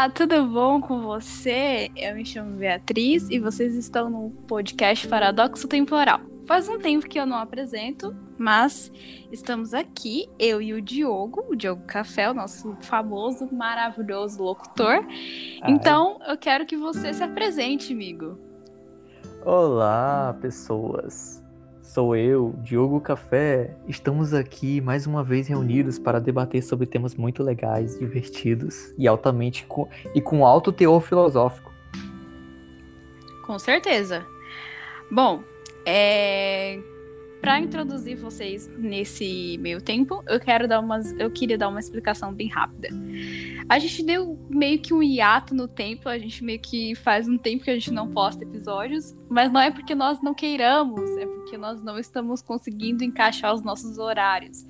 Olá, tudo bom com você? Eu me chamo Beatriz e vocês estão no podcast Paradoxo Temporal. Faz um tempo que eu não apresento, mas estamos aqui, eu e o Diogo, o Diogo Café, o nosso famoso, maravilhoso locutor. Ai. Então, eu quero que você se apresente, amigo. Olá, pessoas. Sou eu, Diogo Café. Estamos aqui mais uma vez reunidos para debater sobre temas muito legais, divertidos e altamente e com alto teor filosófico. Com certeza. Bom, é, para introduzir vocês nesse meio tempo, eu quero dar umas, eu queria dar uma explicação bem rápida. A gente deu meio que um hiato no tempo, a gente meio que faz um tempo que a gente não posta episódios, mas não é porque nós não queiramos, é porque nós não estamos conseguindo encaixar os nossos horários.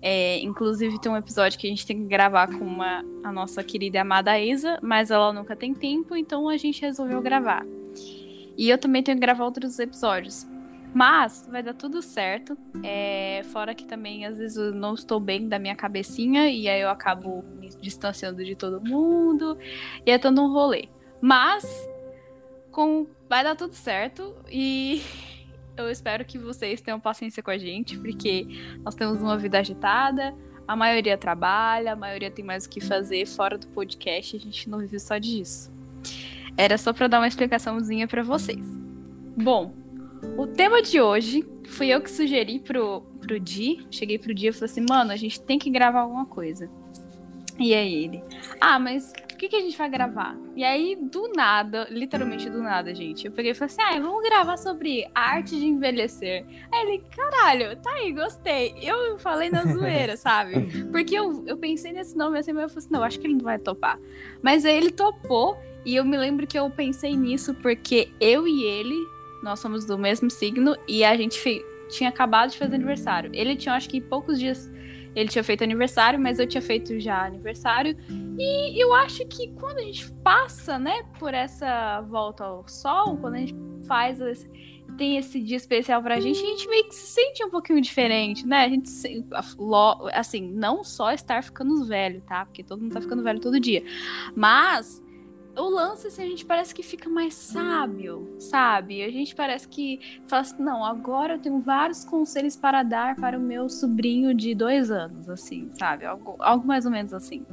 É, inclusive tem um episódio que a gente tem que gravar com uma, a nossa querida amada Isa, mas ela nunca tem tempo, então a gente resolveu gravar. E eu também tenho que gravar outros episódios. Mas vai dar tudo certo. É, fora que também, às vezes, eu não estou bem da minha cabecinha e aí eu acabo me distanciando de todo mundo. E é todo um rolê. Mas com, vai dar tudo certo e eu espero que vocês tenham paciência com a gente, porque nós temos uma vida agitada. A maioria trabalha, a maioria tem mais o que fazer fora do podcast, a gente não vive só disso. Era só para dar uma explicaçãozinha para vocês. Bom, o tema de hoje fui eu que sugeri pro, pro Di. Cheguei pro Di e falei assim, mano, a gente tem que gravar alguma coisa. E aí ele, ah, mas o que, que a gente vai gravar? E aí, do nada, literalmente do nada, gente, eu peguei e falei assim, ah, vamos gravar sobre a arte de envelhecer. Aí ele, caralho, tá aí, gostei. Eu falei na zoeira, sabe? Porque eu, eu pensei nesse nome assim, mas eu falei assim, não, acho que ele não vai topar. Mas aí ele topou, e eu me lembro que eu pensei nisso porque eu e ele nós somos do mesmo signo e a gente tinha acabado de fazer aniversário. Ele tinha, acho que poucos dias ele tinha feito aniversário, mas eu tinha feito já aniversário. E eu acho que quando a gente passa, né, por essa volta ao sol, quando a gente faz esse, tem esse dia especial pra gente, a gente meio que se sente um pouquinho diferente, né? A gente, assim, não só estar ficando velho, tá? Porque todo mundo tá ficando velho todo dia. Mas o lance, assim, a gente parece que fica mais sábio, sabe? A gente parece que fala assim, não, agora eu tenho vários conselhos para dar para o meu sobrinho de dois anos, assim, sabe? Algo, algo mais ou menos assim.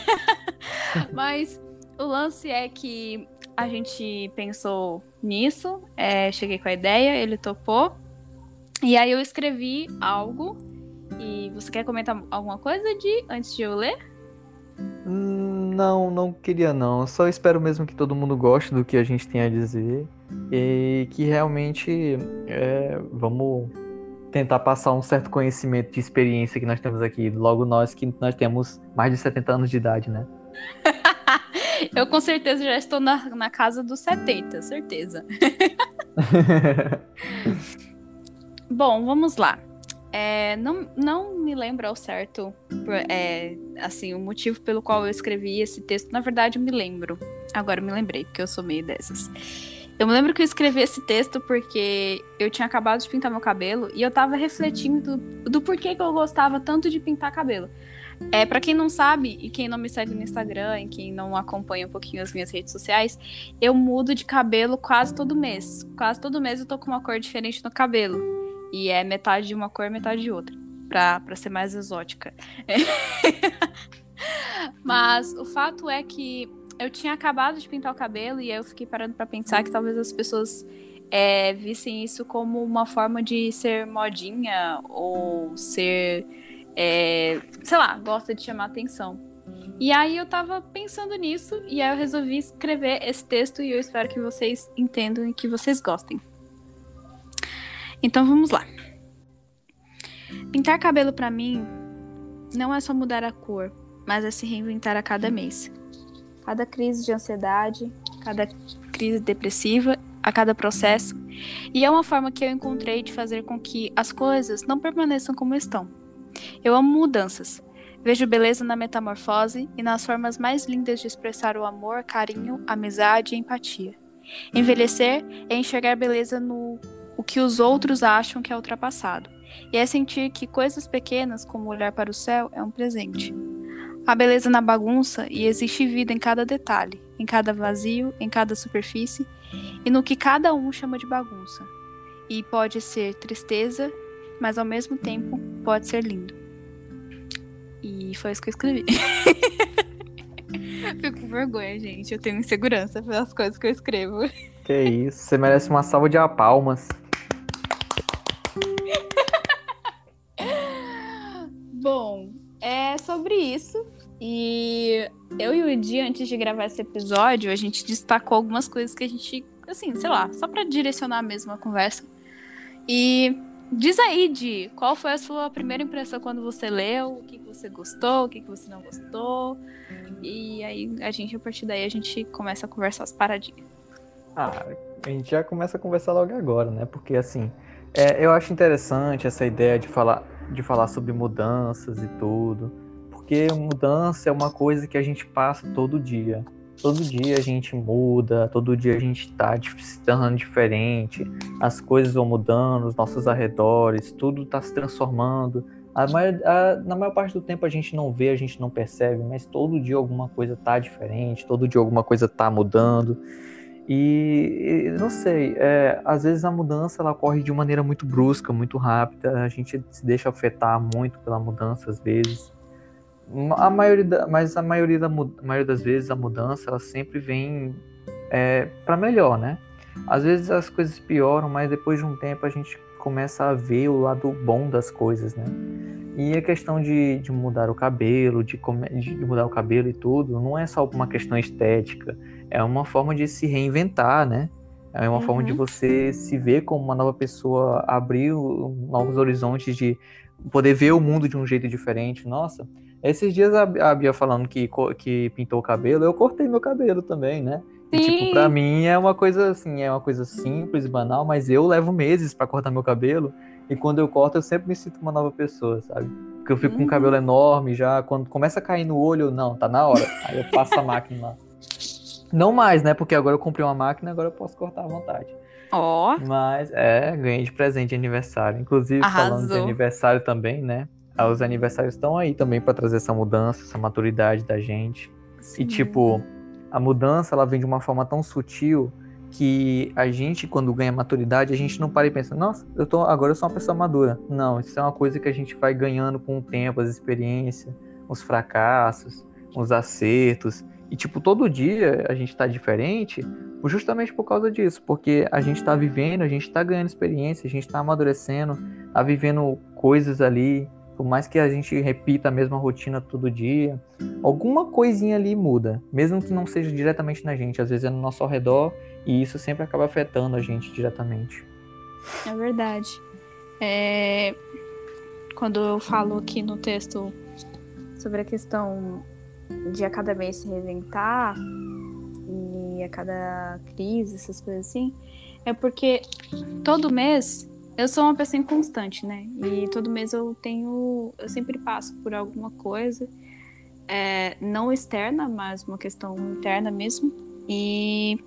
Mas o lance é que a gente pensou nisso, é, cheguei com a ideia, ele topou. E aí eu escrevi algo. E você quer comentar alguma coisa de antes de eu ler? Não, não queria não. Só espero mesmo que todo mundo goste do que a gente tem a dizer e que realmente é, vamos tentar passar um certo conhecimento de experiência que nós temos aqui. Logo nós que nós temos mais de 70 anos de idade, né? Eu com certeza já estou na, na casa dos 70, certeza. Bom, vamos lá. É, não, não me lembro ao certo é, assim, o motivo pelo qual eu escrevi esse texto. Na verdade, eu me lembro. Agora eu me lembrei, porque eu sou meio dessas. Eu me lembro que eu escrevi esse texto porque eu tinha acabado de pintar meu cabelo e eu tava refletindo do, do porquê que eu gostava tanto de pintar cabelo. É, para quem não sabe e quem não me segue no Instagram e quem não acompanha um pouquinho as minhas redes sociais, eu mudo de cabelo quase todo mês. Quase todo mês eu tô com uma cor diferente no cabelo. E é metade de uma cor, metade de outra. Pra, pra ser mais exótica. Mas o fato é que eu tinha acabado de pintar o cabelo e eu fiquei parando para pensar que talvez as pessoas é, vissem isso como uma forma de ser modinha ou ser. É, sei lá, gosta de chamar atenção. E aí eu tava pensando nisso e aí eu resolvi escrever esse texto e eu espero que vocês entendam e que vocês gostem. Então vamos lá. Pintar cabelo para mim não é só mudar a cor, mas é se reinventar a cada mês. Cada crise de ansiedade, cada crise depressiva, a cada processo. E é uma forma que eu encontrei de fazer com que as coisas não permaneçam como estão. Eu amo mudanças. Vejo beleza na metamorfose e nas formas mais lindas de expressar o amor, carinho, amizade e empatia. Envelhecer é enxergar beleza no o que os outros acham que é ultrapassado, e é sentir que coisas pequenas, como olhar para o céu, é um presente. Há beleza na bagunça e existe vida em cada detalhe, em cada vazio, em cada superfície e no que cada um chama de bagunça. E pode ser tristeza, mas ao mesmo tempo pode ser lindo. E foi isso que eu escrevi. Fico com vergonha, gente. Eu tenho insegurança pelas coisas que eu escrevo. Que isso, você merece uma salva de palmas. Bom, é sobre isso. E eu e o Edi, antes de gravar esse episódio, a gente destacou algumas coisas que a gente, assim, sei lá, só para direcionar mesmo a conversa. E diz aí, Di, qual foi a sua primeira impressão quando você leu? O que você gostou, o que você não gostou? E aí, a gente, a partir daí, a gente começa a conversar as paradinhas. Ah, a gente já começa a conversar logo agora, né? Porque, assim, é, eu acho interessante essa ideia de falar, de falar sobre mudanças e tudo porque mudança é uma coisa que a gente passa todo dia. Todo dia a gente muda, todo dia a gente está se tornando diferente, as coisas vão mudando, os nossos arredores, tudo está se transformando. A maior, a, na maior parte do tempo a gente não vê, a gente não percebe, mas todo dia alguma coisa está diferente, todo dia alguma coisa está mudando. E, não sei, é, às vezes a mudança ela ocorre de maneira muito brusca, muito rápida, a gente se deixa afetar muito pela mudança às vezes. A maioria mas a maioria, da, a maioria das vezes a mudança ela sempre vem é, para melhor, né? Às vezes as coisas pioram, mas depois de um tempo a gente começa a ver o lado bom das coisas, né? E a questão de, de mudar o cabelo, de, de mudar o cabelo e tudo, não é só uma questão estética, é uma forma de se reinventar, né? É uma uhum. forma de uhum. você se ver como uma nova pessoa, abrir novos horizontes de poder ver o mundo de um jeito diferente. Nossa, esses dias a, Bia falando que, que pintou o cabelo, eu cortei meu cabelo também, né? E, tipo, pra mim é uma coisa assim, é uma coisa simples banal, mas eu levo meses para cortar meu cabelo. E quando eu corto, eu sempre me sinto uma nova pessoa, sabe? Porque eu fico com um cabelo uhum. enorme já. Quando começa a cair no olho, não, tá na hora. Aí eu passo a máquina lá. Não mais, né? Porque agora eu comprei uma máquina, agora eu posso cortar à vontade. Ó. Oh. Mas é, ganhei de presente de aniversário. Inclusive, Arrasou. falando de aniversário também, né? Os aniversários estão aí também para trazer essa mudança, essa maturidade da gente. Sim. E tipo, a mudança ela vem de uma forma tão sutil que a gente, quando ganha maturidade, a gente não para e pensa, nossa, eu tô, agora eu sou uma pessoa madura. Não, isso é uma coisa que a gente vai ganhando com o tempo, as experiências, os fracassos, os acertos. E, tipo, todo dia a gente tá diferente justamente por causa disso, porque a gente tá vivendo, a gente tá ganhando experiência, a gente tá amadurecendo, tá vivendo coisas ali por mais que a gente repita a mesma rotina todo dia, alguma coisinha ali muda, mesmo que não seja diretamente na gente, às vezes é no nosso redor e isso sempre acaba afetando a gente diretamente. É verdade. É... Quando eu falo aqui no texto sobre a questão de a cada mês se reinventar e a cada crise, essas coisas assim, é porque todo mês eu sou uma pessoa inconstante, né? E todo mês eu tenho. Eu sempre passo por alguma coisa. É, não externa, mas uma questão interna mesmo. E.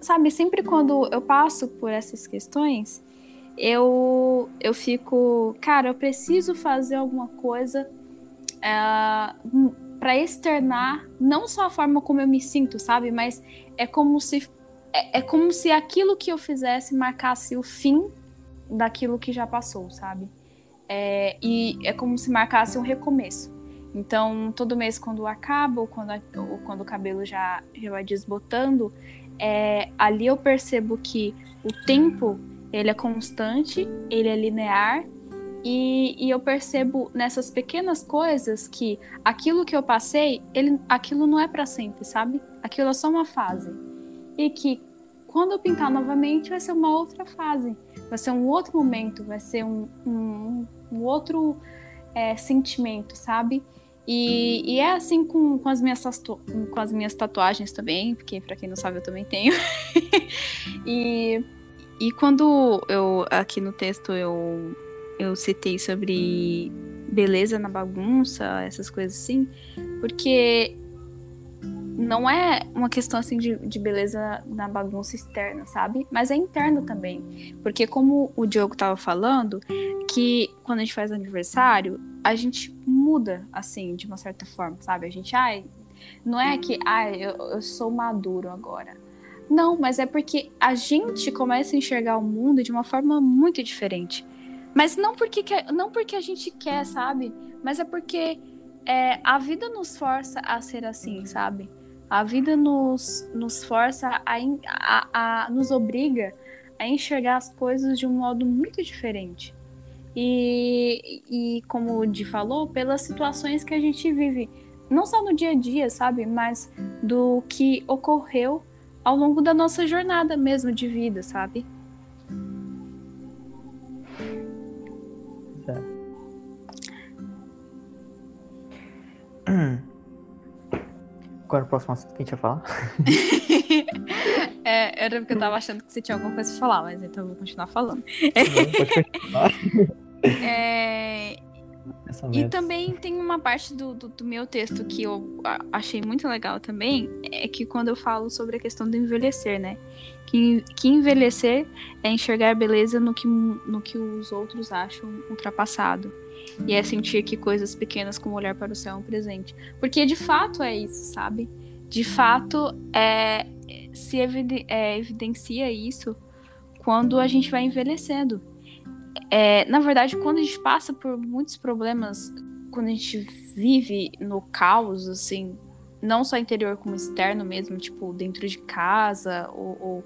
Sabe, sempre quando eu passo por essas questões, eu, eu fico. Cara, eu preciso fazer alguma coisa é, para externar não só a forma como eu me sinto, sabe? Mas é como se é, é como se aquilo que eu fizesse marcasse o fim daquilo que já passou, sabe? É, e é como se marcasse um recomeço. Então, todo mês, quando acaba, ou quando, ou quando o cabelo já, já vai desbotando, é, ali eu percebo que o tempo ele é constante, ele é linear, e, e eu percebo nessas pequenas coisas que aquilo que eu passei, ele, aquilo não é para sempre, sabe? Aquilo é só uma fase e que quando eu pintar novamente vai ser uma outra fase, vai ser um outro momento, vai ser um, um, um outro é, sentimento, sabe? E, e, é assim com, com, as minhas com as minhas tatuagens também, porque para quem não sabe eu também tenho. e, e quando eu aqui no texto eu, eu citei sobre beleza na bagunça, essas coisas assim, porque não é uma questão assim de, de beleza na bagunça externa, sabe? Mas é interna também. Porque como o Diogo tava falando, que quando a gente faz aniversário, a gente muda, assim, de uma certa forma, sabe? A gente, ai, não é que, ai, eu, eu sou maduro agora. Não, mas é porque a gente começa a enxergar o mundo de uma forma muito diferente. Mas não porque, não porque a gente quer, sabe? Mas é porque é, a vida nos força a ser assim, sabe? A vida nos, nos força a, a, a nos obriga a enxergar as coisas de um modo muito diferente. E, e como o Di falou, pelas situações que a gente vive, não só no dia a dia, sabe, mas do que ocorreu ao longo da nossa jornada mesmo de vida, sabe? Agora o próximo assunto que a gente ia falar. é, era porque eu tava achando que você tinha alguma coisa pra falar, mas então eu vou continuar falando. Não, pode continuar. É, e também tem uma parte do, do, do, meu texto que eu achei muito legal também, é que quando eu falo sobre a questão do envelhecer, né? Que, que envelhecer é enxergar beleza no que, no que os outros acham ultrapassado. E é sentir que coisas pequenas como olhar para o céu é um presente. Porque de fato é isso, sabe? De fato é, se eviden é, evidencia isso quando a gente vai envelhecendo é, na verdade, quando a gente passa por muitos problemas, quando a gente vive no caos, assim, não só interior como externo mesmo, tipo, dentro de casa, ou, ou,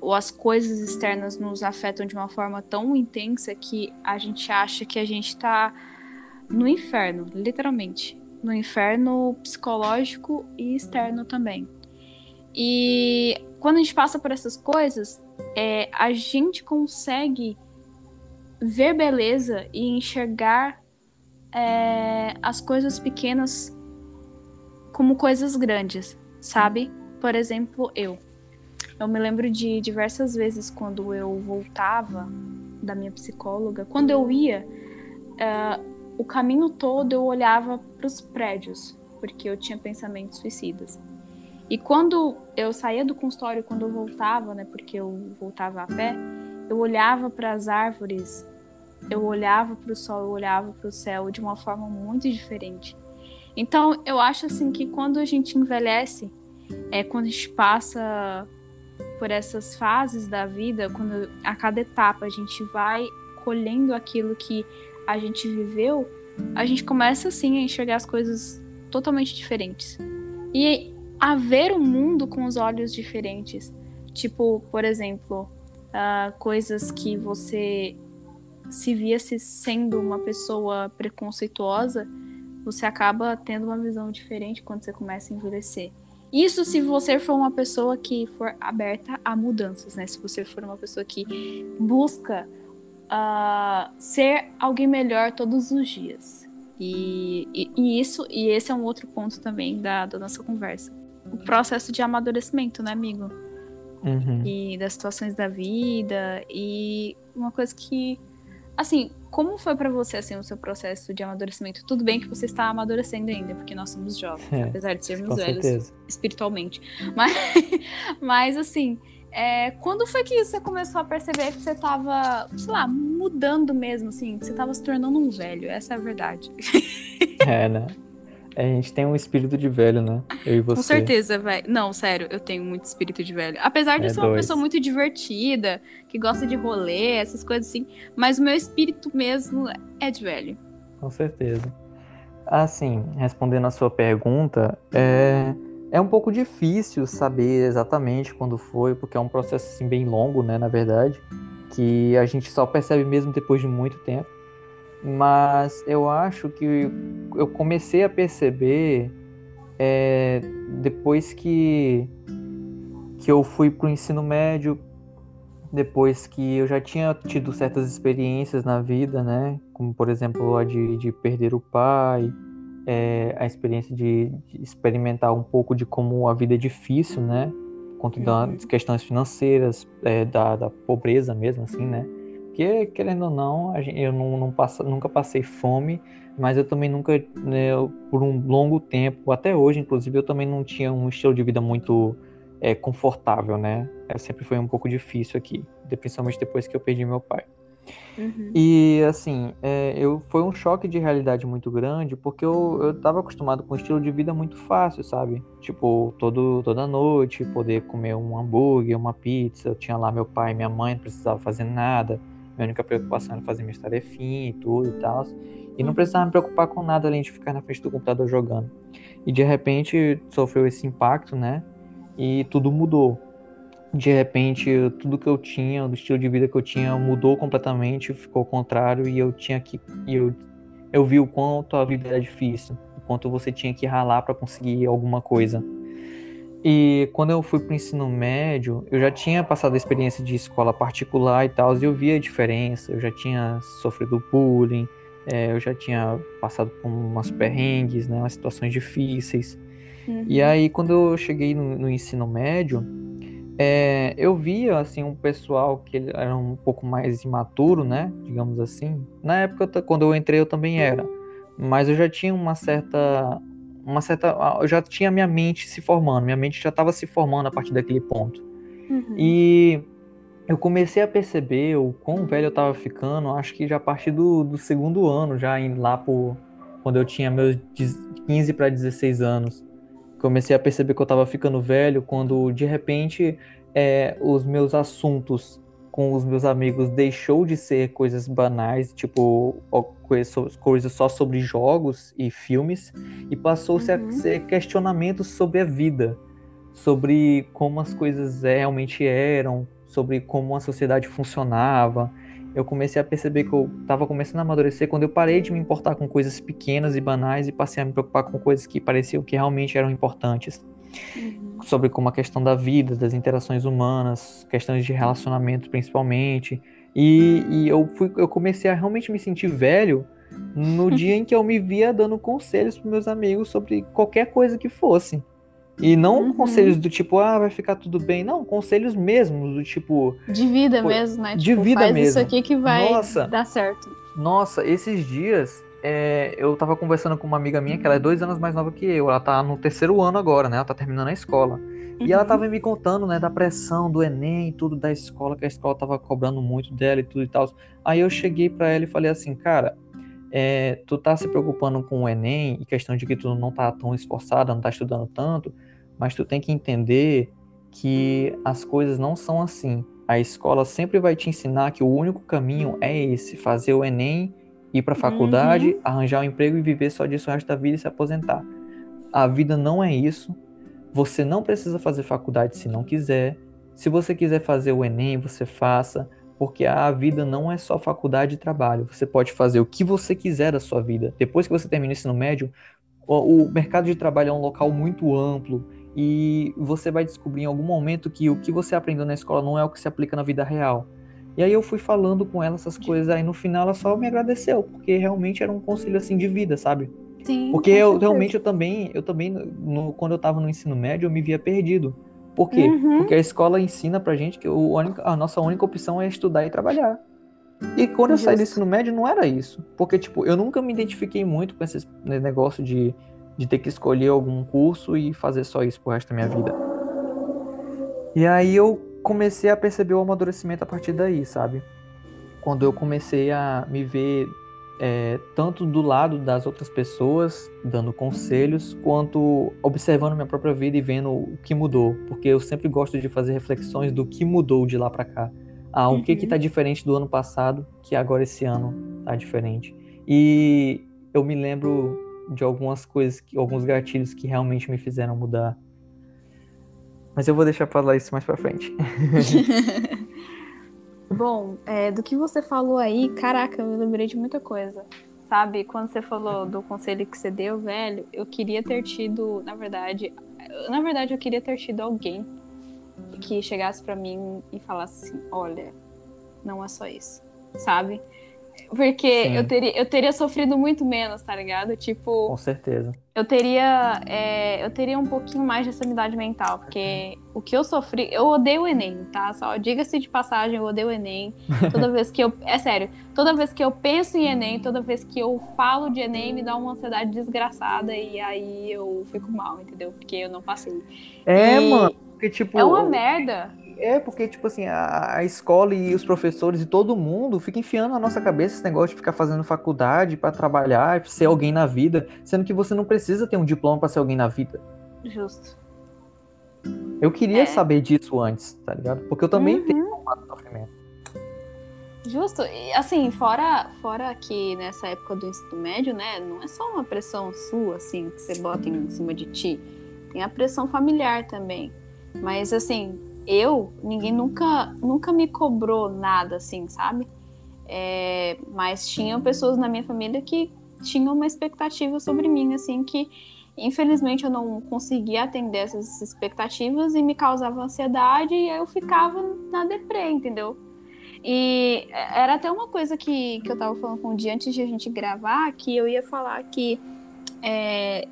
ou as coisas externas nos afetam de uma forma tão intensa que a gente acha que a gente tá no inferno, literalmente. No inferno psicológico e externo também. E quando a gente passa por essas coisas, é, a gente consegue ver beleza e enxergar é, as coisas pequenas como coisas grandes, sabe? Por exemplo, eu. Eu me lembro de diversas vezes quando eu voltava da minha psicóloga, quando eu ia, uh, o caminho todo eu olhava para os prédios, porque eu tinha pensamentos suicidas. E quando eu saía do consultório, quando eu voltava, né, porque eu voltava a pé, eu olhava para as árvores eu olhava para o sol, eu olhava para o céu de uma forma muito diferente. Então, eu acho assim que quando a gente envelhece, é quando a gente passa por essas fases da vida, quando a cada etapa a gente vai colhendo aquilo que a gente viveu, a gente começa assim a enxergar as coisas totalmente diferentes. E a ver o mundo com os olhos diferentes. Tipo, por exemplo, uh, coisas que você se via-se sendo uma pessoa preconceituosa, você acaba tendo uma visão diferente quando você começa a envelhecer. Isso se você for uma pessoa que for aberta a mudanças, né? Se você for uma pessoa que busca uh, ser alguém melhor todos os dias. E, e, e, isso, e esse é um outro ponto também da, da nossa conversa. O processo de amadurecimento, né, amigo? Uhum. E das situações da vida. E uma coisa que Assim, como foi para você assim o seu processo de amadurecimento? Tudo bem que você está amadurecendo ainda, porque nós somos jovens, é, apesar de sermos velhos certeza. espiritualmente. Mas, mas assim, é, quando foi que você começou a perceber que você estava, sei lá, mudando mesmo, assim, que você estava se tornando um velho? Essa é a verdade. É, né? A gente tem um espírito de velho, né? Eu e você. Com certeza, velho. Não, sério, eu tenho muito espírito de velho. Apesar de é ser uma pessoa muito divertida, que gosta de rolê, essas coisas assim, mas o meu espírito mesmo é de velho. Com certeza. Assim, respondendo a sua pergunta, é, é um pouco difícil saber exatamente quando foi, porque é um processo assim, bem longo, né, na verdade, que a gente só percebe mesmo depois de muito tempo mas eu acho que eu comecei a perceber é, depois que, que eu fui para o ensino médio, depois que eu já tinha tido certas experiências na vida, né? Como, por exemplo, a de, de perder o pai, é, a experiência de, de, experimentar um pouco de como a vida é difícil, né? Quanto uhum. das questões financeiras, é, da, da pobreza mesmo, assim, né? Porque, querendo ou não, eu não, não passa, nunca passei fome, mas eu também nunca, né, por um longo tempo, até hoje, inclusive, eu também não tinha um estilo de vida muito é, confortável, né? É, sempre foi um pouco difícil aqui, principalmente depois que eu perdi meu pai. Uhum. E assim, é, eu foi um choque de realidade muito grande, porque eu, eu tava acostumado com um estilo de vida muito fácil, sabe? Tipo, todo, toda noite, poder comer um hambúrguer, uma pizza. Eu tinha lá meu pai e minha mãe, não precisava fazer nada. Minha única preocupação era fazer minha tarefinhas e tudo e tal. E não precisava me preocupar com nada além de ficar na frente do computador jogando. E de repente sofreu esse impacto, né? E tudo mudou de repente tudo que eu tinha, do estilo de vida que eu tinha mudou completamente, ficou ao contrário e eu tinha que eu eu vi o quanto a vida era difícil, o quanto você tinha que ralar para conseguir alguma coisa. E quando eu fui para o ensino médio, eu já tinha passado a experiência de escola particular e tal, e eu via a diferença. Eu já tinha sofrido bullying, é, eu já tinha passado por umas perrengues, né, umas situações difíceis. Uhum. E aí, quando eu cheguei no, no ensino médio, é, eu via assim um pessoal que era um pouco mais imaturo, né? Digamos assim. Na época, quando eu entrei, eu também era, mas eu já tinha uma certa, uma certa, eu já tinha minha mente se formando, minha mente já estava se formando a partir daquele ponto. Uhum. E eu comecei a perceber o quão velho eu estava ficando, acho que já a partir do, do segundo ano, já indo lá por quando eu tinha meus 15 para 16 anos comecei a perceber que eu estava ficando velho quando de repente é, os meus assuntos com os meus amigos deixou de ser coisas banais, tipo coisas só sobre jogos e filmes, e passou-se uhum. a ser questionamentos sobre a vida, sobre como as coisas realmente eram, sobre como a sociedade funcionava eu comecei a perceber que eu estava começando a amadurecer quando eu parei de me importar com coisas pequenas e banais e passei a me preocupar com coisas que pareciam que realmente eram importantes. Uhum. Sobre como a questão da vida, das interações humanas, questões de relacionamento principalmente. E, e eu, fui, eu comecei a realmente me sentir velho no dia em que eu me via dando conselhos para meus amigos sobre qualquer coisa que fosse. E não uhum. conselhos do tipo, ah, vai ficar tudo bem. Não, conselhos mesmo, do tipo. De vida pô, mesmo, né? De tipo, vida faz mesmo. isso aqui que vai nossa, dar certo. Nossa, esses dias é, eu tava conversando com uma amiga minha, que ela é dois anos mais nova que eu. Ela tá no terceiro ano agora, né? Ela tá terminando a escola. Uhum. E ela tava me contando, né, da pressão do Enem e tudo da escola, que a escola tava cobrando muito dela e tudo e tal. Aí eu cheguei para ela e falei assim, cara. É, tu tá se preocupando com o Enem e questão de que tu não tá tão esforçada, não tá estudando tanto, mas tu tem que entender que as coisas não são assim. A escola sempre vai te ensinar que o único caminho é esse: fazer o Enem, ir para a faculdade, uhum. arranjar um emprego e viver só disso o resto da vida e se aposentar. A vida não é isso. Você não precisa fazer faculdade se não quiser. Se você quiser fazer o Enem, você faça, porque a vida não é só faculdade e trabalho. Você pode fazer o que você quiser da sua vida. Depois que você termina o ensino médio, o mercado de trabalho é um local muito amplo e você vai descobrir em algum momento que o que você aprendeu na escola não é o que se aplica na vida real. E aí eu fui falando com ela essas coisas, aí no final ela só me agradeceu, porque realmente era um conselho assim de vida, sabe? Sim. Porque eu realmente eu também, eu também no, quando eu tava no ensino médio, eu me via perdido. Por quê? Uhum. Porque a escola ensina pra gente que o, a nossa única opção é estudar e trabalhar. E quando Justo. eu saí do ensino médio, não era isso. Porque, tipo, eu nunca me identifiquei muito com esse negócio de de ter que escolher algum curso e fazer só isso pro resto da minha vida. E aí eu comecei a perceber o amadurecimento a partir daí, sabe? Quando eu comecei a me ver é, tanto do lado das outras pessoas, dando conselhos, quanto observando minha própria vida e vendo o que mudou. Porque eu sempre gosto de fazer reflexões do que mudou de lá para cá. Ah, o uhum. que que tá uhum. diferente do ano passado, que agora esse ano tá diferente. E eu me lembro de algumas coisas, que, alguns gatilhos que realmente me fizeram mudar. Mas eu vou deixar falar isso mais para frente. Bom, é, do que você falou aí, caraca, eu lembrei de muita coisa. Sabe, quando você falou do conselho que você deu, velho, eu queria ter tido, na verdade, na verdade eu queria ter tido alguém que chegasse para mim e falasse assim, olha, não é só isso, sabe? Porque eu teria, eu teria sofrido muito menos, tá ligado? Tipo. Com certeza. Eu teria, é, eu teria um pouquinho mais de sanidade mental, porque o que eu sofri. Eu odeio o Enem, tá? Só diga-se de passagem, eu odeio o Enem. Toda vez que eu. É sério, toda vez que eu penso em Enem, toda vez que eu falo de Enem, me dá uma ansiedade desgraçada e aí eu fico mal, entendeu? Porque eu não passei. É, e mano. Porque, tipo, é uma merda É, porque, tipo assim, a, a, escola e os professores e todo mundo fica enfiando na nossa cabeça esse negócio de ficar fazendo faculdade para trabalhar, ser alguém na vida, sendo que você não precisa ter um diploma para ser alguém na vida. Justo. Eu queria é. saber disso antes, tá ligado? Porque eu também uhum. tenho um sofrimento. Justo. E, assim, fora, fora que nessa época do ensino médio, né, não é só uma pressão sua, assim, que você bota em cima de ti. Tem a pressão familiar também. Mas, assim, eu, ninguém nunca, nunca me cobrou nada, assim, sabe? É, mas tinham pessoas na minha família que tinham uma expectativa sobre mim, assim, que infelizmente eu não conseguia atender essas expectativas e me causava ansiedade e eu ficava na deprê, entendeu? E era até uma coisa que, que eu tava falando com o Di antes de a gente gravar, que eu ia falar que é,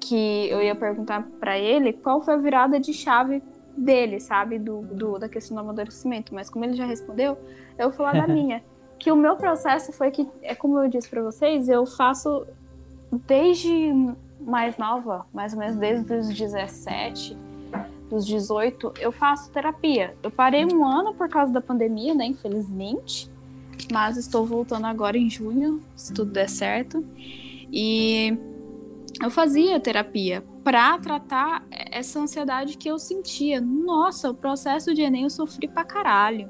que eu ia perguntar para ele qual foi a virada de chave dele, sabe? Do, do, da questão do amadurecimento. Mas como ele já respondeu, eu vou falar da minha. Que o meu processo foi que, é como eu disse para vocês, eu faço desde mais nova, mais ou menos desde os 17, dos 18, eu faço terapia. Eu parei um ano por causa da pandemia, né? Infelizmente. Mas estou voltando agora em junho, se tudo der certo. E eu fazia terapia para tratar essa ansiedade que eu sentia. Nossa, o processo de Enem eu sofri pra caralho.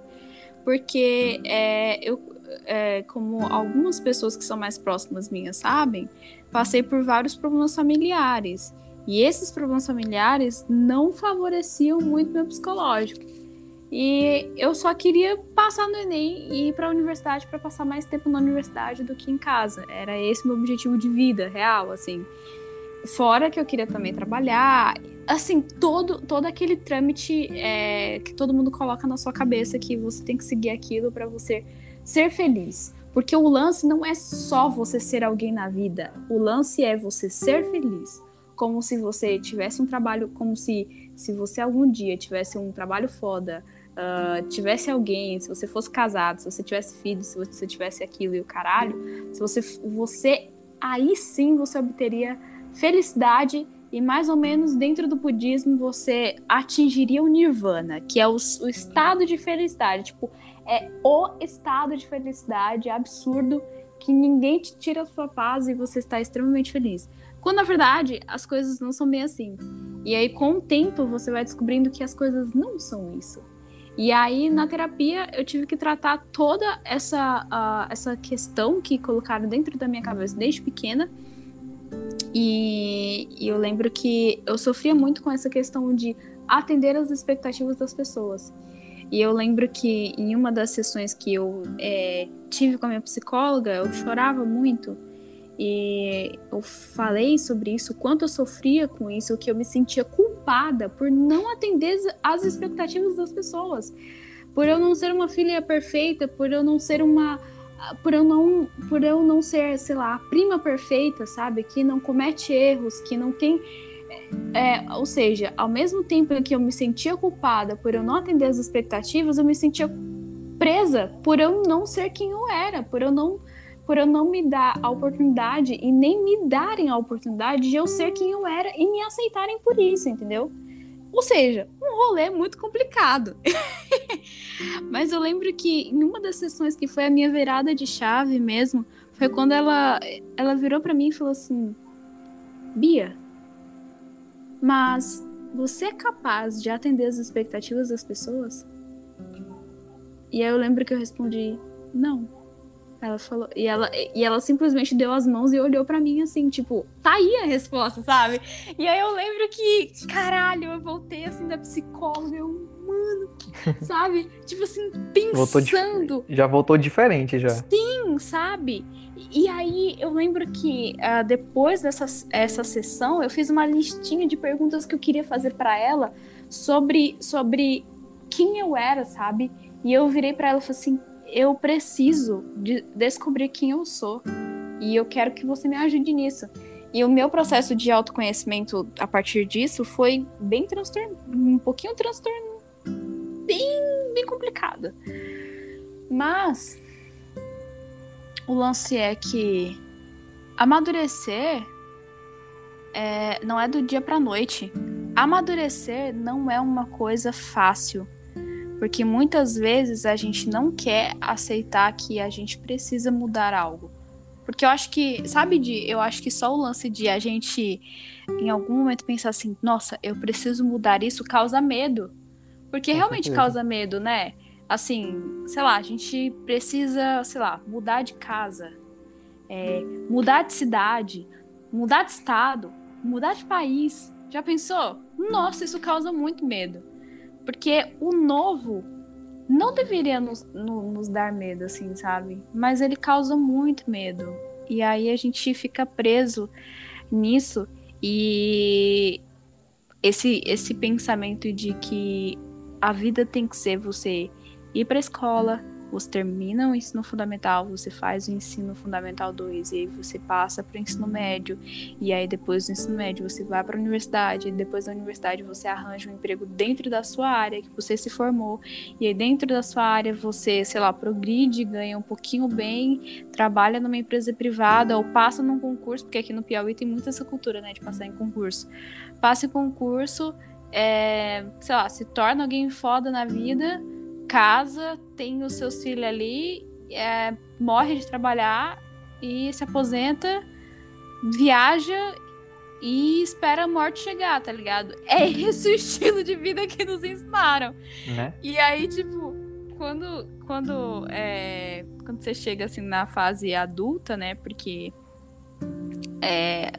Porque é, eu, é, como algumas pessoas que são mais próximas minhas sabem, passei por vários problemas familiares. E esses problemas familiares não favoreciam muito meu psicológico. E eu só queria passar no Enem e ir para a universidade para passar mais tempo na universidade do que em casa. Era esse meu objetivo de vida real, assim. Fora que eu queria também trabalhar, assim, todo, todo aquele trâmite é, que todo mundo coloca na sua cabeça que você tem que seguir aquilo para você ser feliz. Porque o lance não é só você ser alguém na vida, o lance é você ser feliz. Como se você tivesse um trabalho, como se, se você algum dia tivesse um trabalho foda, uh, tivesse alguém, se você fosse casado, se você tivesse filho, se você tivesse aquilo e o caralho, se você, você aí sim você obteria felicidade e mais ou menos dentro do budismo você atingiria o nirvana, que é o, o estado de felicidade. Tipo, é o estado de felicidade absurdo que ninguém te tira a sua paz e você está extremamente feliz. Quando na verdade as coisas não são bem assim. E aí com o tempo você vai descobrindo que as coisas não são isso. E aí na terapia eu tive que tratar toda essa, uh, essa questão que colocaram dentro da minha cabeça desde pequena e, e, eu lembro que eu sofria muito com essa questão de atender as expectativas das pessoas. E eu lembro que em uma das sessões que eu é, tive com a minha psicóloga, eu chorava muito. E eu falei sobre isso, o quanto eu sofria com isso, que eu me sentia culpada por não atender as expectativas das pessoas. Por eu não ser uma filha perfeita, por eu não ser uma por eu não por eu não ser, sei lá, a prima perfeita, sabe, que não comete erros, que não tem é, ou seja, ao mesmo tempo em que eu me sentia culpada por eu não atender as expectativas, eu me sentia presa por eu não ser quem eu era, por eu não por eu não me dar a oportunidade e nem me darem a oportunidade de eu ser quem eu era e me aceitarem por isso, entendeu? Ou seja, um rolê muito complicado. Mas eu lembro que em uma das sessões que foi a minha virada de chave mesmo, foi quando ela, ela virou para mim e falou assim: Bia, mas você é capaz de atender as expectativas das pessoas? E aí eu lembro que eu respondi: Não. Ela falou, e ela, e ela simplesmente deu as mãos e olhou para mim assim, tipo, tá aí a resposta, sabe? E aí eu lembro que, caralho, eu voltei assim da psicóloga, eu, mano, sabe? tipo assim, pensando. Voltou, já voltou diferente já. Sim, sabe? E aí eu lembro que uh, depois dessa essa sessão, eu fiz uma listinha de perguntas que eu queria fazer para ela sobre, sobre quem eu era, sabe? E eu virei para ela e falei assim: eu preciso de descobrir quem eu sou. E eu quero que você me ajude nisso. E o meu processo de autoconhecimento a partir disso foi bem transtorno, um pouquinho transtorno, bem, bem complicado. Mas o lance é que amadurecer é, não é do dia para noite. Amadurecer não é uma coisa fácil Porque muitas vezes a gente não quer aceitar que a gente precisa mudar algo. Porque eu acho que, sabe, de, eu acho que só o lance de a gente em algum momento pensar assim, nossa, eu preciso mudar isso, causa medo. Porque realmente causa medo, né? Assim, sei lá, a gente precisa, sei lá, mudar de casa, é, mudar de cidade, mudar de estado, mudar de país. Já pensou? Nossa, isso causa muito medo. Porque o novo não deveria nos, no, nos dar medo, assim, sabe? Mas ele causa muito medo. E aí a gente fica preso nisso e esse, esse pensamento de que a vida tem que ser você ir para escola, você termina o ensino fundamental, você faz o ensino fundamental 2 e aí você passa para o ensino médio e aí depois do ensino médio você vai para a universidade e depois da universidade você arranja um emprego dentro da sua área que você se formou e aí dentro da sua área você, sei lá, progride, ganha um pouquinho bem, trabalha numa empresa privada ou passa num concurso, porque aqui no Piauí tem muita essa cultura, né, de passar em concurso. Passa em concurso, é, sei lá, se torna alguém foda na vida casa, tem os seus filhos ali, é, morre de trabalhar e se aposenta, viaja e espera a morte chegar, tá ligado? É esse o estilo de vida que nos ensinaram. Né? E aí, tipo, quando, quando, é, quando você chega assim na fase adulta, né? Porque é,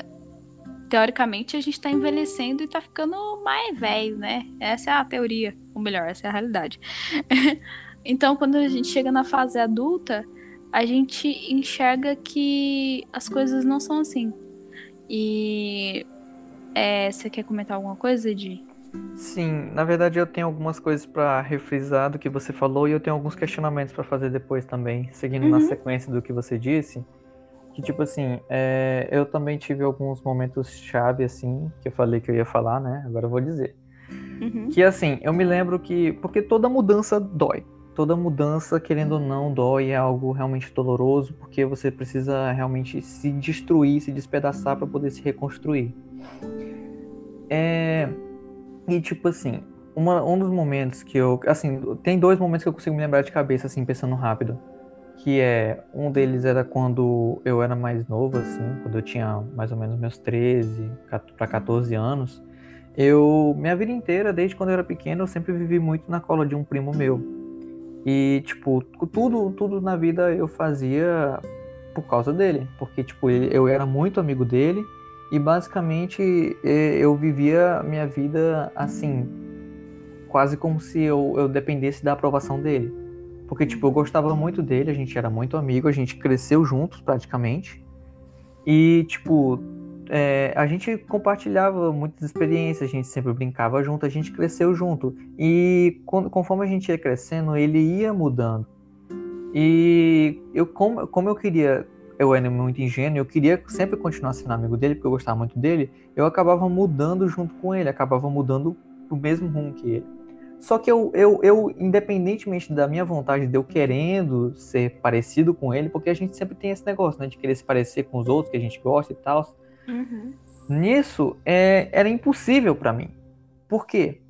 teoricamente a gente tá envelhecendo e tá ficando mais velho, né? Essa é a teoria, ou melhor, essa é a realidade. então, quando a gente chega na fase adulta, a gente enxerga que as coisas não são assim. E é, você quer comentar alguma coisa, Edi? Sim, na verdade eu tenho algumas coisas para refrisar do que você falou e eu tenho alguns questionamentos para fazer depois também, seguindo uhum. na sequência do que você disse que tipo assim, é, eu também tive alguns momentos chave assim, que eu falei que eu ia falar, né? Agora eu vou dizer. Uhum. Que assim, eu me lembro que porque toda mudança dói. Toda mudança, querendo ou não, dói, é algo realmente doloroso, porque você precisa realmente se destruir, se despedaçar para poder se reconstruir. É... E tipo assim, uma, um dos momentos que eu. Assim, tem dois momentos que eu consigo me lembrar de cabeça, assim, pensando rápido que é um deles era quando eu era mais novo assim, quando eu tinha mais ou menos meus 13 para 14 anos. Eu minha vida inteira, desde quando eu era pequeno, eu sempre vivi muito na cola de um primo meu. E tipo, tudo tudo na vida eu fazia por causa dele, porque tipo, eu era muito amigo dele e basicamente eu vivia minha vida assim, quase como se eu, eu dependesse da aprovação dele. Porque, tipo, eu gostava muito dele, a gente era muito amigo, a gente cresceu juntos praticamente. E, tipo, é, a gente compartilhava muitas experiências, a gente sempre brincava junto, a gente cresceu junto. E conforme a gente ia crescendo, ele ia mudando. E eu, como, como eu queria, eu era muito ingênuo, eu queria sempre continuar sendo amigo dele, porque eu gostava muito dele, eu acabava mudando junto com ele, acabava mudando pro mesmo rumo que ele. Só que eu, eu, eu, independentemente da minha vontade de eu querendo ser parecido com ele, porque a gente sempre tem esse negócio, né? De querer se parecer com os outros que a gente gosta e tal. Uhum. Nisso, é, era impossível para mim. Por quê?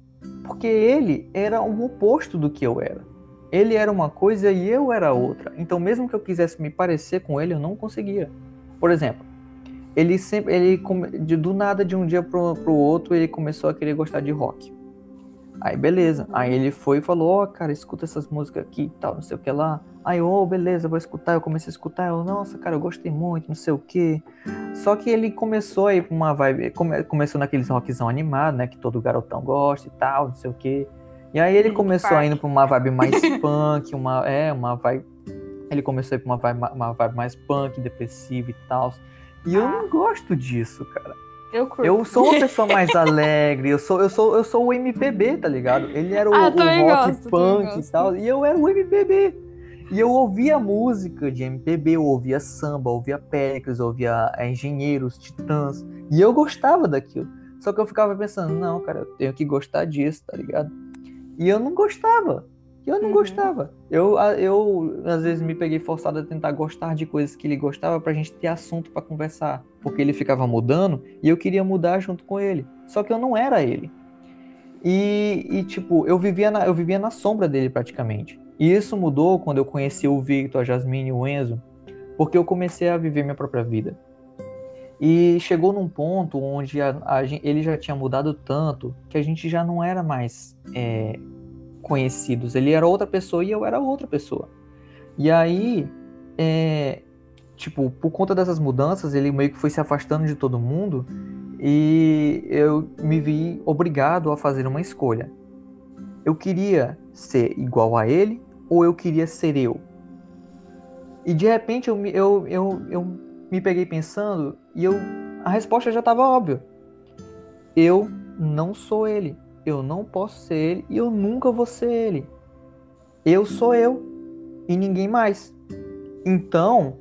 Porque ele era o oposto do que eu era. Ele era uma coisa e eu era outra. Então, mesmo que eu quisesse me parecer com ele, eu não conseguia. Por exemplo, ele sempre, ele de, do nada de um dia pro, pro outro, ele começou a querer gostar de rock. Aí beleza. Aí ele foi e falou, ó, oh, cara, escuta essas músicas aqui e tal, não sei o que lá. Aí, ô, oh, beleza, vou escutar. Eu comecei a escutar. Eu, nossa, cara, eu gostei muito, não sei o que. Só que ele começou aí uma vibe. Come, começou naqueles rockzão animado, né? Que todo garotão gosta e tal, não sei o que. E aí ele começou a indo pra uma vibe mais punk, uma. É, uma vibe. Ele começou a ir pra uma vibe, uma vibe mais punk, depressiva e tal. E eu não gosto disso, cara. Eu, curto. eu sou uma pessoa mais alegre, eu sou, eu sou, eu sou o MPB, tá ligado? Ele era o, ah, o rock gosto, punk e tal, e eu era o MPB. E eu ouvia música de MPB, eu ouvia samba, eu ouvia Péricles, eu ouvia é, engenheiros, titãs, e eu gostava daquilo. Só que eu ficava pensando, não, cara, eu tenho que gostar disso, tá ligado? E eu não gostava. E eu não uhum. gostava. Eu, eu, às vezes, me peguei forçado a tentar gostar de coisas que ele gostava pra gente ter assunto para conversar. Porque ele ficava mudando e eu queria mudar junto com ele. Só que eu não era ele. E, e, tipo, eu vivia, na, eu vivia na sombra dele praticamente. E isso mudou quando eu conheci o Victor, a Jasmine e o Enzo, porque eu comecei a viver minha própria vida. E chegou num ponto onde a, a, ele já tinha mudado tanto que a gente já não era mais é, conhecidos. Ele era outra pessoa e eu era outra pessoa. E aí, é, tipo, por conta dessas mudanças, ele meio que foi se afastando de todo mundo e eu me vi obrigado a fazer uma escolha. Eu queria ser igual a ele ou eu queria ser eu? E de repente eu, eu, eu, eu me peguei pensando e eu, a resposta já estava óbvia. Eu não sou ele. Eu não posso ser ele e eu nunca vou ser ele. Eu sou eu e ninguém mais. Então,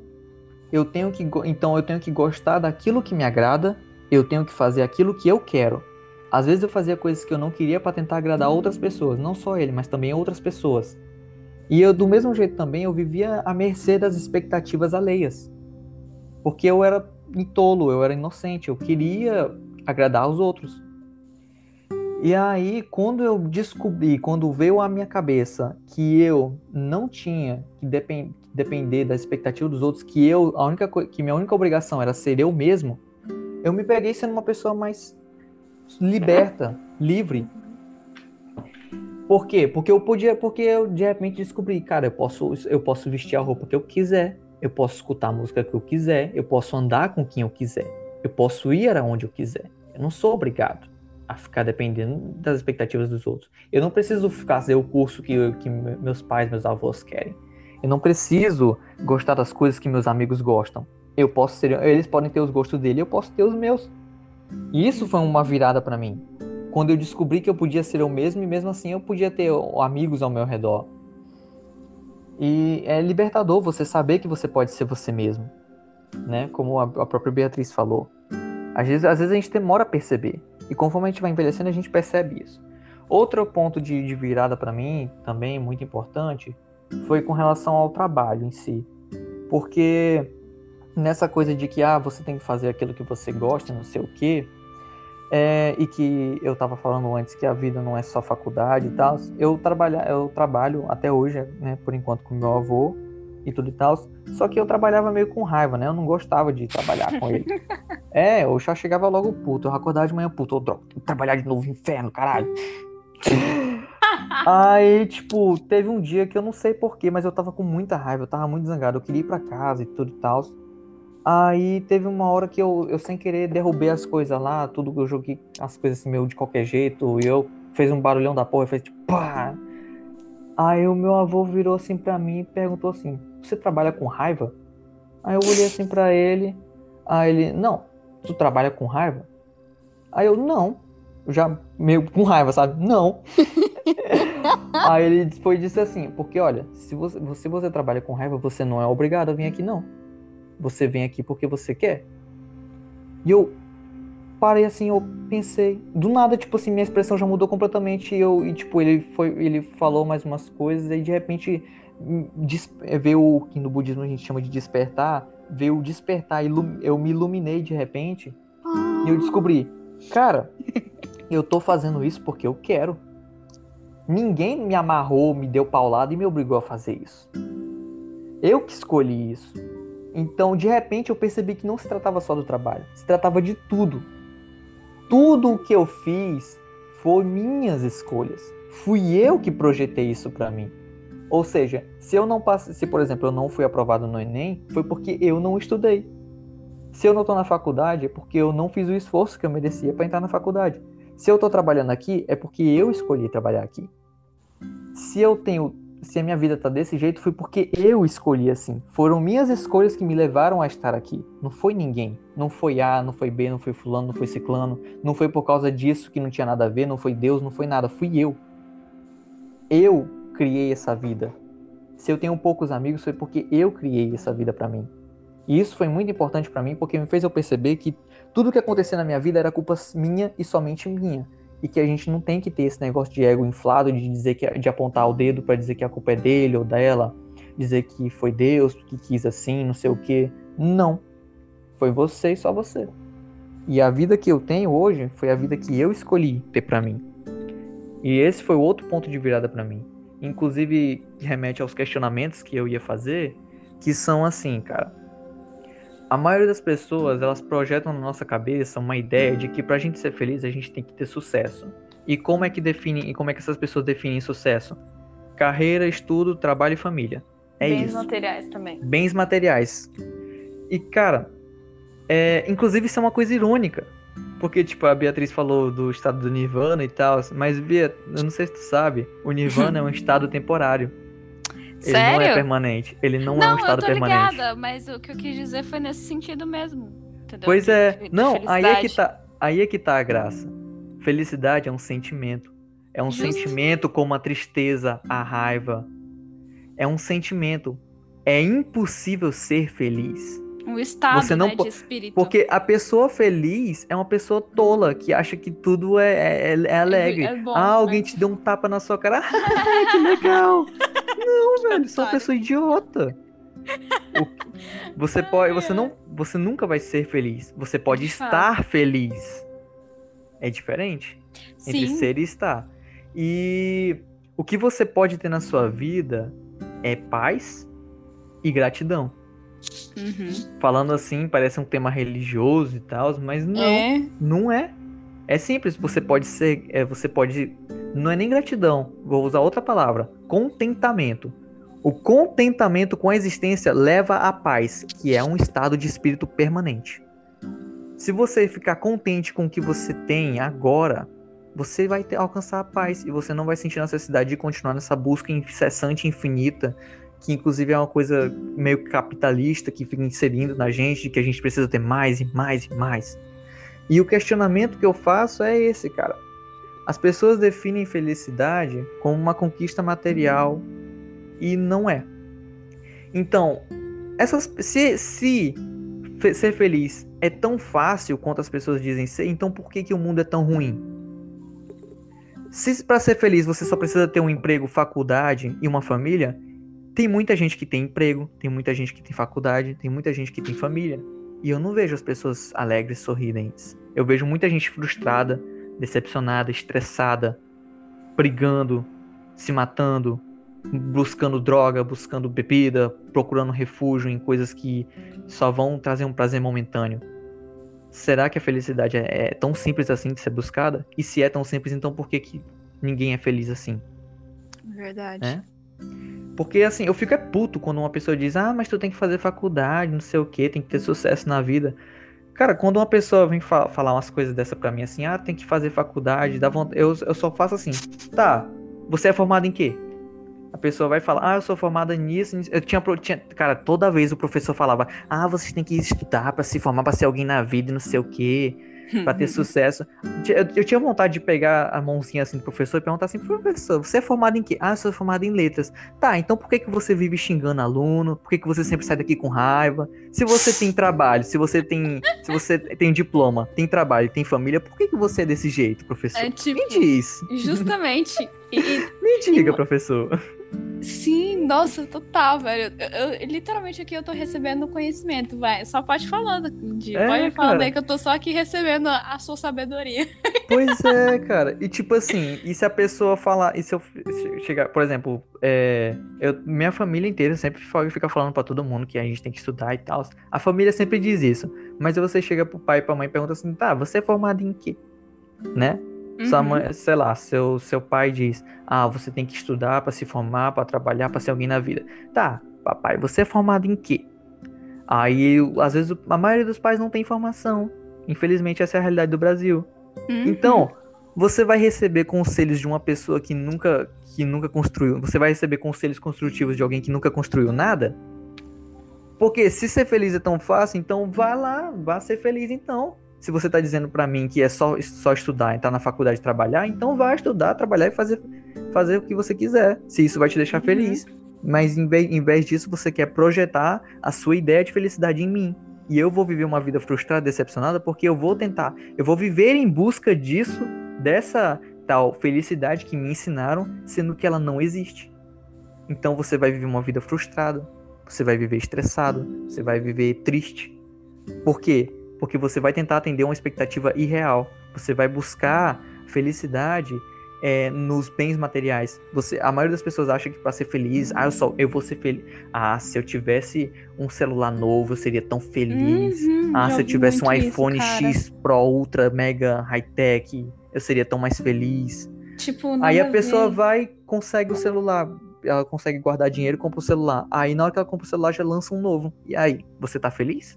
eu tenho que então eu tenho que gostar daquilo que me agrada, eu tenho que fazer aquilo que eu quero. Às vezes eu fazia coisas que eu não queria para tentar agradar outras pessoas, não só ele, mas também outras pessoas. E eu do mesmo jeito também eu vivia à mercê das expectativas alheias. Porque eu era tolo, eu era inocente, eu queria agradar os outros. E aí, quando eu descobri, quando veio à minha cabeça que eu não tinha que depend, depender da expectativa dos outros, que eu, a única que minha única obrigação era ser eu mesmo, eu me peguei sendo uma pessoa mais liberta, livre. Por quê? Porque eu podia, porque eu de repente descobri, cara, eu posso, eu posso vestir a roupa que eu quiser, eu posso escutar a música que eu quiser, eu posso andar com quem eu quiser, eu posso ir aonde eu quiser. Eu não sou obrigado a ficar dependendo das expectativas dos outros. Eu não preciso fazer o curso que, que meus pais, meus avós querem. Eu não preciso gostar das coisas que meus amigos gostam. Eu posso ser, eles podem ter os gostos dele, eu posso ter os meus. E isso foi uma virada para mim. Quando eu descobri que eu podia ser eu mesmo e mesmo assim eu podia ter amigos ao meu redor. E é libertador você saber que você pode ser você mesmo, né? Como a, própria Beatriz falou. Às vezes, às vezes a gente demora a perceber. E conforme a gente vai envelhecendo, a gente percebe isso. Outro ponto de, de virada para mim, também muito importante, foi com relação ao trabalho em si. Porque nessa coisa de que ah, você tem que fazer aquilo que você gosta, não sei o quê, é, e que eu estava falando antes que a vida não é só faculdade e tal, eu, trabalha, eu trabalho até hoje, né, por enquanto, com meu avô e tudo e tal, só que eu trabalhava meio com raiva, né, eu não gostava de trabalhar com ele. é, eu já chegava logo puto, eu acordava de manhã puto, eu droga, trabalhar de novo, inferno, caralho. Aí, tipo, teve um dia que eu não sei porquê, mas eu tava com muita raiva, eu tava muito zangado, eu queria ir pra casa e tudo e tal. Aí teve uma hora que eu, eu sem querer derrubei as coisas lá, tudo que eu joguei as coisas assim meio de qualquer jeito, e eu fez um barulhão da porra, fez tipo pá. Aí o meu avô virou assim pra mim e perguntou assim: "Você trabalha com raiva?" Aí eu olhei assim para ele, aí ele: "Não, tu trabalha com raiva?" Aí eu: "Não." já meio com raiva, sabe? Não. aí ele foi disse assim: "Porque olha, se você, se você trabalha com raiva, você não é obrigado a vir aqui não." Você vem aqui porque você quer. E eu parei assim, eu pensei, do nada, tipo assim, minha expressão já mudou completamente e eu e tipo, ele foi, ele falou mais umas coisas e de repente veio o que no budismo a gente chama de despertar, veio o despertar, eu me iluminei de repente e eu descobri, cara, eu tô fazendo isso porque eu quero. Ninguém me amarrou, me deu paulada e me obrigou a fazer isso. Eu que escolhi isso. Então, de repente, eu percebi que não se tratava só do trabalho, se tratava de tudo. Tudo o que eu fiz foi minhas escolhas. Fui eu que projetei isso para mim. Ou seja, se eu não passei, se por exemplo eu não fui aprovado no ENEM, foi porque eu não estudei. Se eu não estou na faculdade, é porque eu não fiz o esforço que eu merecia para entrar na faculdade. Se eu estou trabalhando aqui, é porque eu escolhi trabalhar aqui. Se eu tenho se a minha vida tá desse jeito foi porque eu escolhi assim. Foram minhas escolhas que me levaram a estar aqui. Não foi ninguém. Não foi A, não foi B, não foi fulano, não foi ciclano. Não foi por causa disso que não tinha nada a ver, não foi Deus, não foi nada. Fui eu. Eu criei essa vida. Se eu tenho poucos amigos foi porque eu criei essa vida para mim. E isso foi muito importante para mim porque me fez eu perceber que tudo que acontecia na minha vida era culpa minha e somente minha e que a gente não tem que ter esse negócio de ego inflado de dizer que de apontar o dedo para dizer que a culpa é dele ou dela, dizer que foi Deus que quis assim, não sei o que. Não. Foi você e só você. E a vida que eu tenho hoje foi a vida que eu escolhi ter para mim. E esse foi outro ponto de virada para mim. Inclusive, remete aos questionamentos que eu ia fazer, que são assim, cara. A maioria das pessoas, elas projetam na nossa cabeça uma ideia de que pra gente ser feliz, a gente tem que ter sucesso. E como é que define, e como é que essas pessoas definem sucesso? Carreira, estudo, trabalho e família. É Bens isso. materiais também. Bens materiais. E, cara, é, inclusive isso é uma coisa irônica. Porque, tipo, a Beatriz falou do estado do Nirvana e tal, mas, Bia, eu não sei se tu sabe, o Nirvana é um estado temporário. Ele Sério? não é permanente. Ele não, Não, é um estado eu tô permanente. ligada, mas o que eu quis dizer foi nesse sentido mesmo. Entendeu? Pois é. De- de Não, aí é que tá, aí é que tá a graça. Felicidade é um sentimento. É um Justo. sentimento como a tristeza, a raiva. É um sentimento. É impossível ser feliz. Um estado Você não né, de espírito. Porque a pessoa feliz é uma pessoa tola, que acha que tudo é, é, é alegre. é bom, ah, alguém te deu um tapa na sua cara. Ah, que legal. Não, velho, é uma pessoa idiota. Você pode, você não, você nunca vai ser feliz. Você pode estar feliz. É diferente entre Sim, ser e estar. E o que você pode ter na sua vida é paz e gratidão. Uhum. Falando assim, parece um tema religioso e tal, mas não, É. não é. É simples, você pode ser, é, você pode, não é nem gratidão, vou usar outra palavra, contentamento. O contentamento com a existência leva à paz, que é um estado de espírito permanente. Se você ficar contente com o que você tem agora, você vai ter, alcançar a paz e você não vai sentir necessidade de continuar nessa busca incessante e infinita, que inclusive é uma coisa meio capitalista que fica inserindo na gente, de que a gente precisa ter mais e mais e mais. E o questionamento que eu faço é esse, cara. As pessoas definem felicidade como uma conquista material e não é. Então, essas, se, se ser feliz é tão fácil quanto as pessoas dizem ser, então por que, que o mundo é tão ruim? Se para ser feliz você só precisa ter um emprego, faculdade e uma família, tem muita gente que tem emprego, tem muita gente que tem faculdade, tem muita gente que tem família. E eu não vejo as pessoas alegres, sorridentes. Eu vejo muita gente frustrada, decepcionada, estressada, brigando, se matando, buscando droga, buscando bebida, procurando refúgio em coisas que só vão trazer um prazer momentâneo. Será que a felicidade é, é tão simples assim de ser buscada? E se é tão simples, então por que, que ninguém é feliz assim? Verdade. É? Porque assim, eu fico é puto quando uma pessoa diz, ah, mas tu tem que fazer faculdade, não sei o que, tem que ter sucesso na vida. Cara, quando uma pessoa vem fa- falar umas coisas dessa pra mim assim, ah, tem que fazer faculdade, dá vontade, eu, eu só faço assim, tá, você é formado em quê? A pessoa vai falar, ah, eu sou formada nisso, nisso. Eu tinha, tinha, cara, toda vez o professor falava, ah, vocês têm que estudar pra se formar, pra ser alguém na vida, e não sei o quê, pra ter sucesso. Eu, eu tinha vontade de pegar a mãozinha assim do professor e perguntar assim, professor, você é formado em quê? Ah, eu sou formado em letras. Tá, então por que, que você vive xingando aluno? Por que, que você sempre sai daqui com raiva? Se você tem trabalho, se você tem. Se você tem diploma, tem trabalho, tem família, por que, que você é desse jeito, professor? É tipo, Me diz. justamente. E, e- Me diga, professor. sim, nossa, total, velho. Eu, eu- literalmente aqui eu tô recebendo conhecimento, vai. Só pode falando. De, É, pode falando aí que eu tô só aqui recebendo a, a sua sabedoria. Pois é, cara. E tipo assim, e se a pessoa falar, e se eu chegar, por exemplo, é, eu, minha família inteira sempre fica falando pra todo mundo que a gente tem que estudar e tal. A família sempre diz isso. Mas você chega pro pai e pra mãe e pergunta assim, tá, você é formado em quê? Né? Sua Uhum. mãe, sei lá, seu, seu pai diz, ah, você tem que estudar pra se formar, pra trabalhar, pra ser alguém na vida. Tá, papai, você é formado em quê? Aí, às vezes, a maioria dos pais não tem informação. Infelizmente, essa é a realidade do Brasil. Uhum. Então, você vai receber conselhos de uma pessoa que nunca, que nunca construiu. Você vai receber conselhos construtivos de alguém que nunca construiu nada? Porque se ser feliz é tão fácil, então vá lá, vá ser feliz então. Se você tá dizendo pra mim que é só, só estudar, entrar na faculdade e trabalhar, então vá estudar, trabalhar e fazer, fazer o que você quiser. Se isso vai te deixar Uhum. feliz. Mas em vez, em vez disso, você quer projetar a sua ideia de felicidade em mim. E eu vou viver uma vida frustrada, decepcionada, porque eu vou tentar, eu vou viver em busca disso, dessa tal felicidade que me ensinaram, sendo que ela não existe. Então você vai viver uma vida frustrada, você vai viver estressado, você vai viver triste. Por quê? Porque você vai tentar atender uma expectativa irreal. Você vai buscar felicidade é, nos bens materiais. Você, a maioria das pessoas acha que para ser feliz, ah, eu só eu vou ser feliz. Ah, se eu tivesse um celular novo, eu seria tão feliz. Uhum, ah, se eu tivesse um isso, iPhone cara. X Pro Ultra Mega High Tech, eu seria tão mais feliz. Tipo, Aí a pessoa vai, consegue o celular, ela consegue guardar dinheiro e compra o celular. Aí na hora que ela compra o celular já lança um novo. E aí, você tá feliz?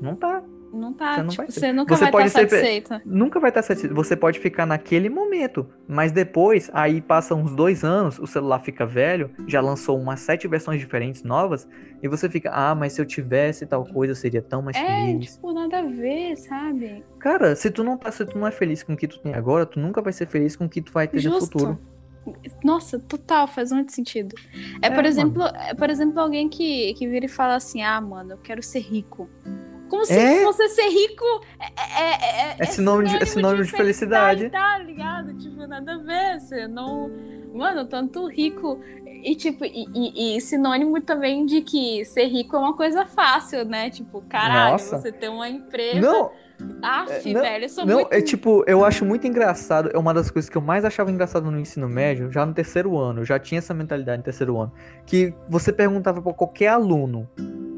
Não tá. Não tá, Você não tipo, vai você nunca Você vai pode estar ser- satisfeita. Nunca vai estar satisfeito. Você pode ficar naquele momento, mas depois, aí passam uns dois anos, o celular fica velho, já lançou umas sete versões diferentes novas, e você fica, ah, mas se eu tivesse tal coisa, eu seria tão mais É, feliz. tipo, nada a ver, sabe? Cara, se tu não tá, se tu não é feliz com o que tu tem agora, tu nunca vai ser feliz com o que tu vai ter no Justo. futuro. Nossa, total, faz muito sentido. É, É, por exemplo, é, por exemplo, alguém que, que vira e fala assim: ah, mano, eu quero ser rico. Como se É? você ser rico é, é, é, É sinônimo de- é sinônimo de felicidade. Tá ligado? Tipo, nada a ver. Você não. Mano, tanto rico. E, tipo, e, e- e sinônimo também de que ser rico é uma coisa fácil, né? Tipo, caralho, Nossa. você ter uma empresa. Não, Aff, é, não, velho, eu sou não, muito. é tipo, eu acho muito engraçado, é uma das coisas que eu mais achava engraçado no ensino médio, já no terceiro ano, eu já tinha essa mentalidade no terceiro ano, que você perguntava pra qualquer aluno,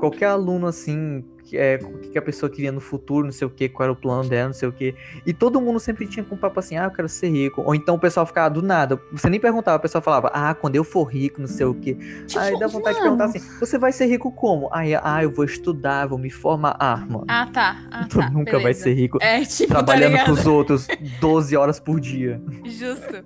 qualquer aluno assim, que é, o que a pessoa queria no futuro, não sei o que, qual era o plano dela, não sei o que, e todo mundo sempre tinha com um papo assim, ah, eu quero ser rico, ou então o pessoal ficava do nada, você nem perguntava, o pessoal falava, ah, quando eu for rico, não sei o que, aí dá vontade de mano. perguntar assim, você vai ser rico como? Aí, ah, eu vou estudar, vou me formar, ah, mano, Ah, tá. Ah, tu tá. nunca vai beleza. ser rico É, tipo, trabalhando tá pros outros 12 horas por dia. Justo.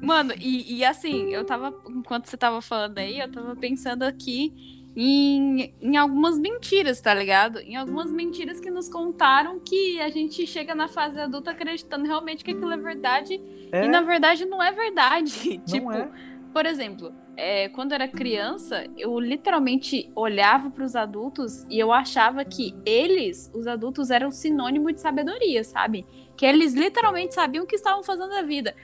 Mano, e, e assim, eu tava. Enquanto você tava falando aí, eu tava pensando aqui em, em algumas mentiras, tá ligado? Em algumas mentiras que nos contaram que a gente chega na fase adulta acreditando realmente que aquilo é verdade. É, E na verdade não é verdade. não tipo, é. por exemplo, é, quando eu era criança, eu literalmente olhava para os adultos e eu achava que eles, os adultos, eram sinônimo de sabedoria, sabe? Que eles literalmente sabiam o que estavam fazendo da vida.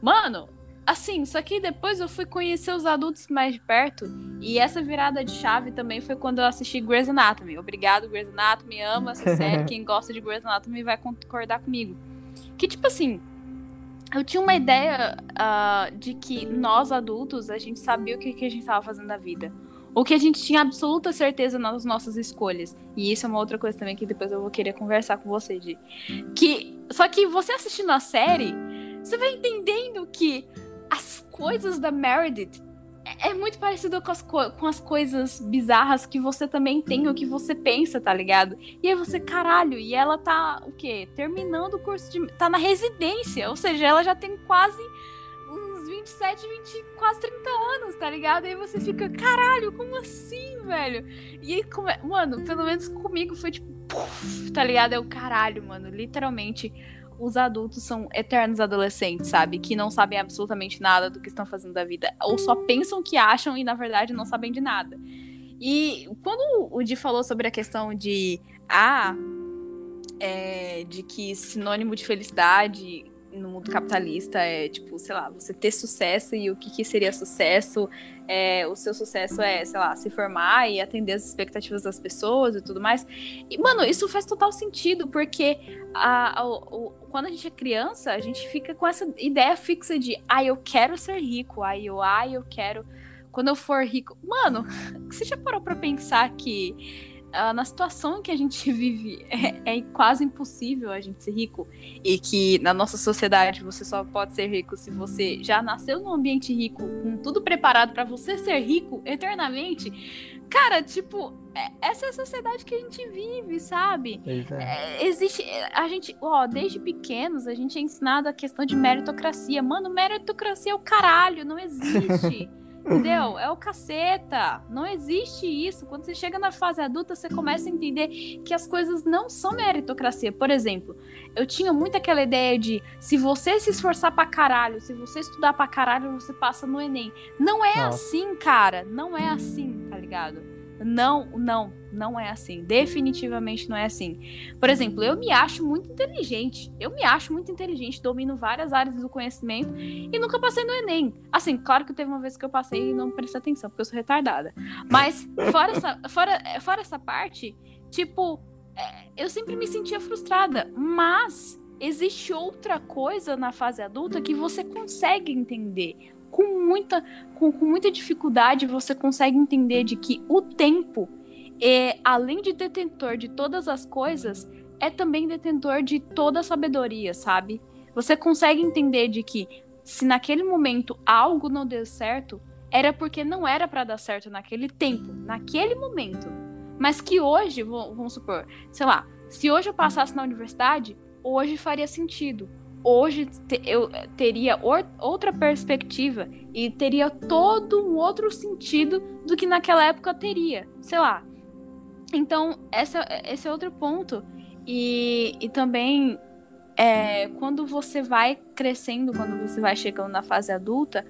Mano, assim, só que depois eu fui conhecer os adultos mais de perto e essa virada de chave também foi quando eu assisti Grey's Anatomy. Obrigado, Grey's Anatomy, amo essa série. Quem gosta de Grey's Anatomy vai concordar comigo. Que tipo assim, eu tinha uma ideia ah, de que nós adultos, a gente sabia o que, que a gente estava fazendo da vida. Ou que a gente tinha absoluta certeza nas nossas escolhas. E isso é uma outra coisa também que depois eu vou querer conversar com você, de que Só que você assistindo a série, você vai entendendo que as coisas da Meredith é, é muito parecido com as, co- com as coisas bizarras que você também tem, ou que você pensa, tá ligado? E aí você, caralho, e ela tá, o quê? Terminando o curso de. tá na residência, ou seja, ela já tem quase uns 27, 20, quase 30 anos, tá ligado? E aí você fica, caralho, como assim, velho? E aí, como é- mano, pelo menos comigo foi tipo, puf, tá ligado? É o caralho, mano, literalmente. Os adultos são eternos adolescentes, sabe? Que não sabem absolutamente nada do que estão fazendo da vida. Ou só pensam que acham e, na verdade, não sabem de nada. E quando o Di falou sobre a questão de. Ah, é, de que sinônimo de felicidade no mundo capitalista é, tipo, sei lá, você ter sucesso e o que, que seria sucesso. É, o seu sucesso é, sei lá, se formar e atender as expectativas das pessoas e tudo mais. E, mano, isso faz total sentido, porque a, a- o- quando a gente é criança, a gente fica com essa ideia fixa de, ah, eu quero ser rico, ah, eu, ah, eu quero. Quando eu for rico. Mano, você já parou pra pensar que na situação em que a gente vive é, é quase impossível a gente ser rico? E que na nossa sociedade você só pode ser rico se você já nasceu num ambiente rico, com tudo preparado pra você ser rico eternamente? Cara, tipo, é- essa é a sociedade que a gente vive, sabe? É. É, existe. A gente, ó, desde pequenos, a gente é ensinado a questão de meritocracia. Mano, meritocracia é o caralho, não existe. Entendeu? É o caceta. Não existe isso. Quando você chega na fase adulta, você começa a entender que as coisas não são meritocracia. Por exemplo, eu tinha muito aquela ideia de se você se esforçar pra caralho, se você estudar pra caralho, você passa no Enem. Não é Nossa. assim, cara. Não é assim, tá ligado? Não, não, não é assim. Definitivamente não é assim. Por exemplo, eu me acho muito inteligente. Eu me acho muito inteligente, domino várias áreas do conhecimento e nunca passei no Enem. Assim, claro que teve uma vez que eu passei e não prestei atenção, porque eu sou retardada. Mas, fora essa, fora, fora essa parte, tipo, é, eu sempre me sentia frustrada. Mas existe outra coisa na fase adulta que você consegue entender. Com muita, com, com muita dificuldade, você consegue entender de que o tempo, é, além de detentor de todas as coisas, é também detentor de toda a sabedoria, sabe? Você consegue entender de que se naquele momento algo não deu certo, era porque não era para dar certo naquele tempo, naquele momento. Mas que hoje, vamos supor, sei lá, se hoje eu passasse na universidade, hoje faria sentido. Hoje eu teria outra perspectiva e teria todo um outro sentido do que naquela época teria. Sei lá. Então, essa, esse é outro ponto. E, e também, é, quando você vai crescendo, quando você vai chegando na fase adulta,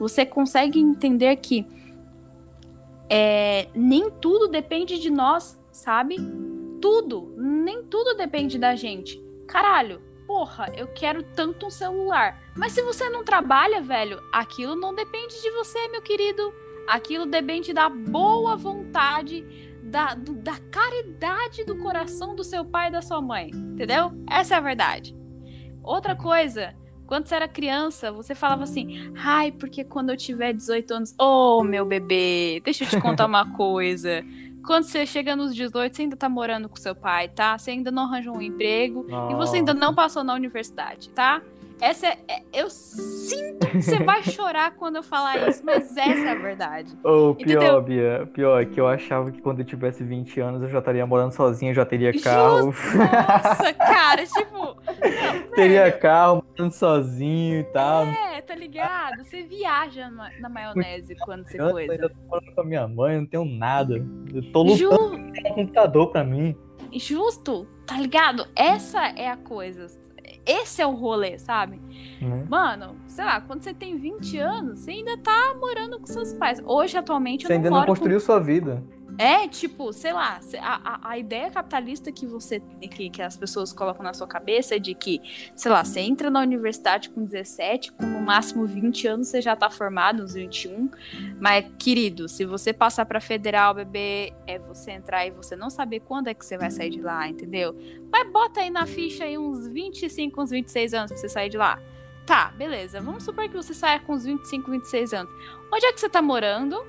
você consegue entender que é, nem tudo depende de nós, sabe? Tudo, nem tudo depende da gente. Caralho, porra, eu quero tanto um celular. Mas se você não trabalha, velho, aquilo não depende de você, meu querido. Aquilo depende da boa vontade, da, do, da caridade do coração do seu pai e da sua mãe. Entendeu? Essa é a verdade. Outra coisa, quando você era criança, você falava assim: ai, porque quando eu tiver 18 anos. Ô, oh, meu bebê, deixa eu te contar uma coisa. Quando você chega nos 18, você ainda tá morando com seu pai, tá? Você ainda não arranjou um emprego e você ainda não passou na universidade, tá? Essa é, é, eu sinto que você vai chorar quando eu falar isso, mas essa é a verdade. Ou oh, pior, Bia, pior é que eu achava que quando eu tivesse 20 anos eu já estaria morando sozinho, já teria carro. Nossa, cara, tipo. Não, teria velho. carro, morando sozinho e tal. É, tá ligado? Você viaja na, na maionese quando você eu coisa. Eu tô morando com a minha mãe, eu não tenho nada. Eu tô lutando Ju... um computador pra mim. Justo, tá ligado? Essa é a coisa esse é o rolê, sabe? Uhum. Mano, sei lá, quando você tem 20 anos, você ainda tá morando com seus pais. Hoje, atualmente, você eu não ainda não construiu com... sua vida. É, tipo, sei lá, a, a, a, ideia capitalista que você que, que as pessoas colocam na sua cabeça é de que, sei lá, você entra na universidade com 17, com no máximo 20 anos você já tá formado, uns 21. Mas, querido, se você passar pra federal, bebê, é você entrar e você não saber quando é que você vai sair de lá, entendeu? Mas bota aí na ficha aí uns 25, uns 26 anos pra você sair de lá. Tá, beleza. Vamos supor que você saia com uns 25, 26 anos. Onde é que você tá morando?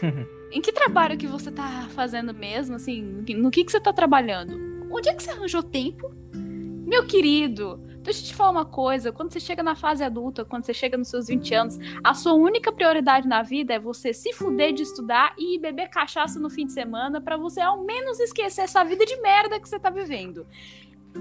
Em que trabalho que você tá fazendo mesmo, assim? No que, que você tá trabalhando? Onde é que você arranjou tempo? Meu querido, deixa eu te falar uma coisa. Quando você chega na fase adulta, quando você chega nos seus 20 anos, a sua única prioridade na vida é você se fuder de estudar e beber cachaça no fim de semana para você ao menos esquecer essa vida de merda que você tá vivendo.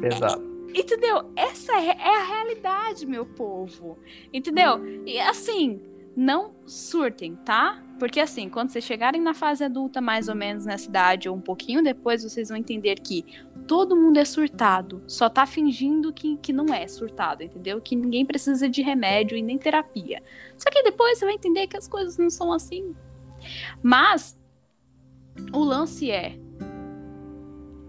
Exato. É, entendeu? Essa é, é a realidade, meu povo. Entendeu? E assim, não surtem, tá? Porque assim, quando vocês chegarem na fase adulta, mais ou menos nessa idade, ou um pouquinho depois, vocês vão entender que todo mundo é surtado. Só tá fingindo que, que não é surtado, entendeu? Que ninguém precisa de remédio e nem terapia. Só que depois você vai entender que as coisas não são assim. Mas o lance é.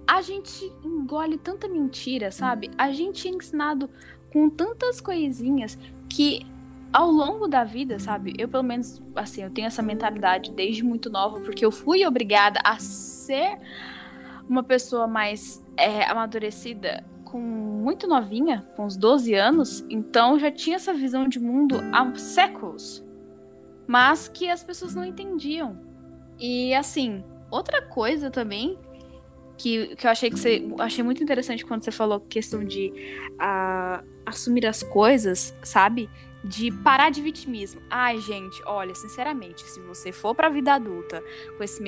A gente engole tanta mentira, sabe? A gente é ensinado com tantas coisinhas que ao longo da vida, sabe? Eu, pelo menos, assim, eu tenho essa mentalidade desde muito nova, porque eu fui obrigada a ser uma pessoa mais é, amadurecida com muito novinha, com uns 12 anos, então já tinha essa visão de mundo há séculos, mas que as pessoas não entendiam. E assim, outra coisa também que, que eu achei que você achei muito interessante quando você falou questão de uh, assumir as coisas, sabe? De parar de vitimismo. Ai, gente, olha, sinceramente, se você for pra vida adulta com esse,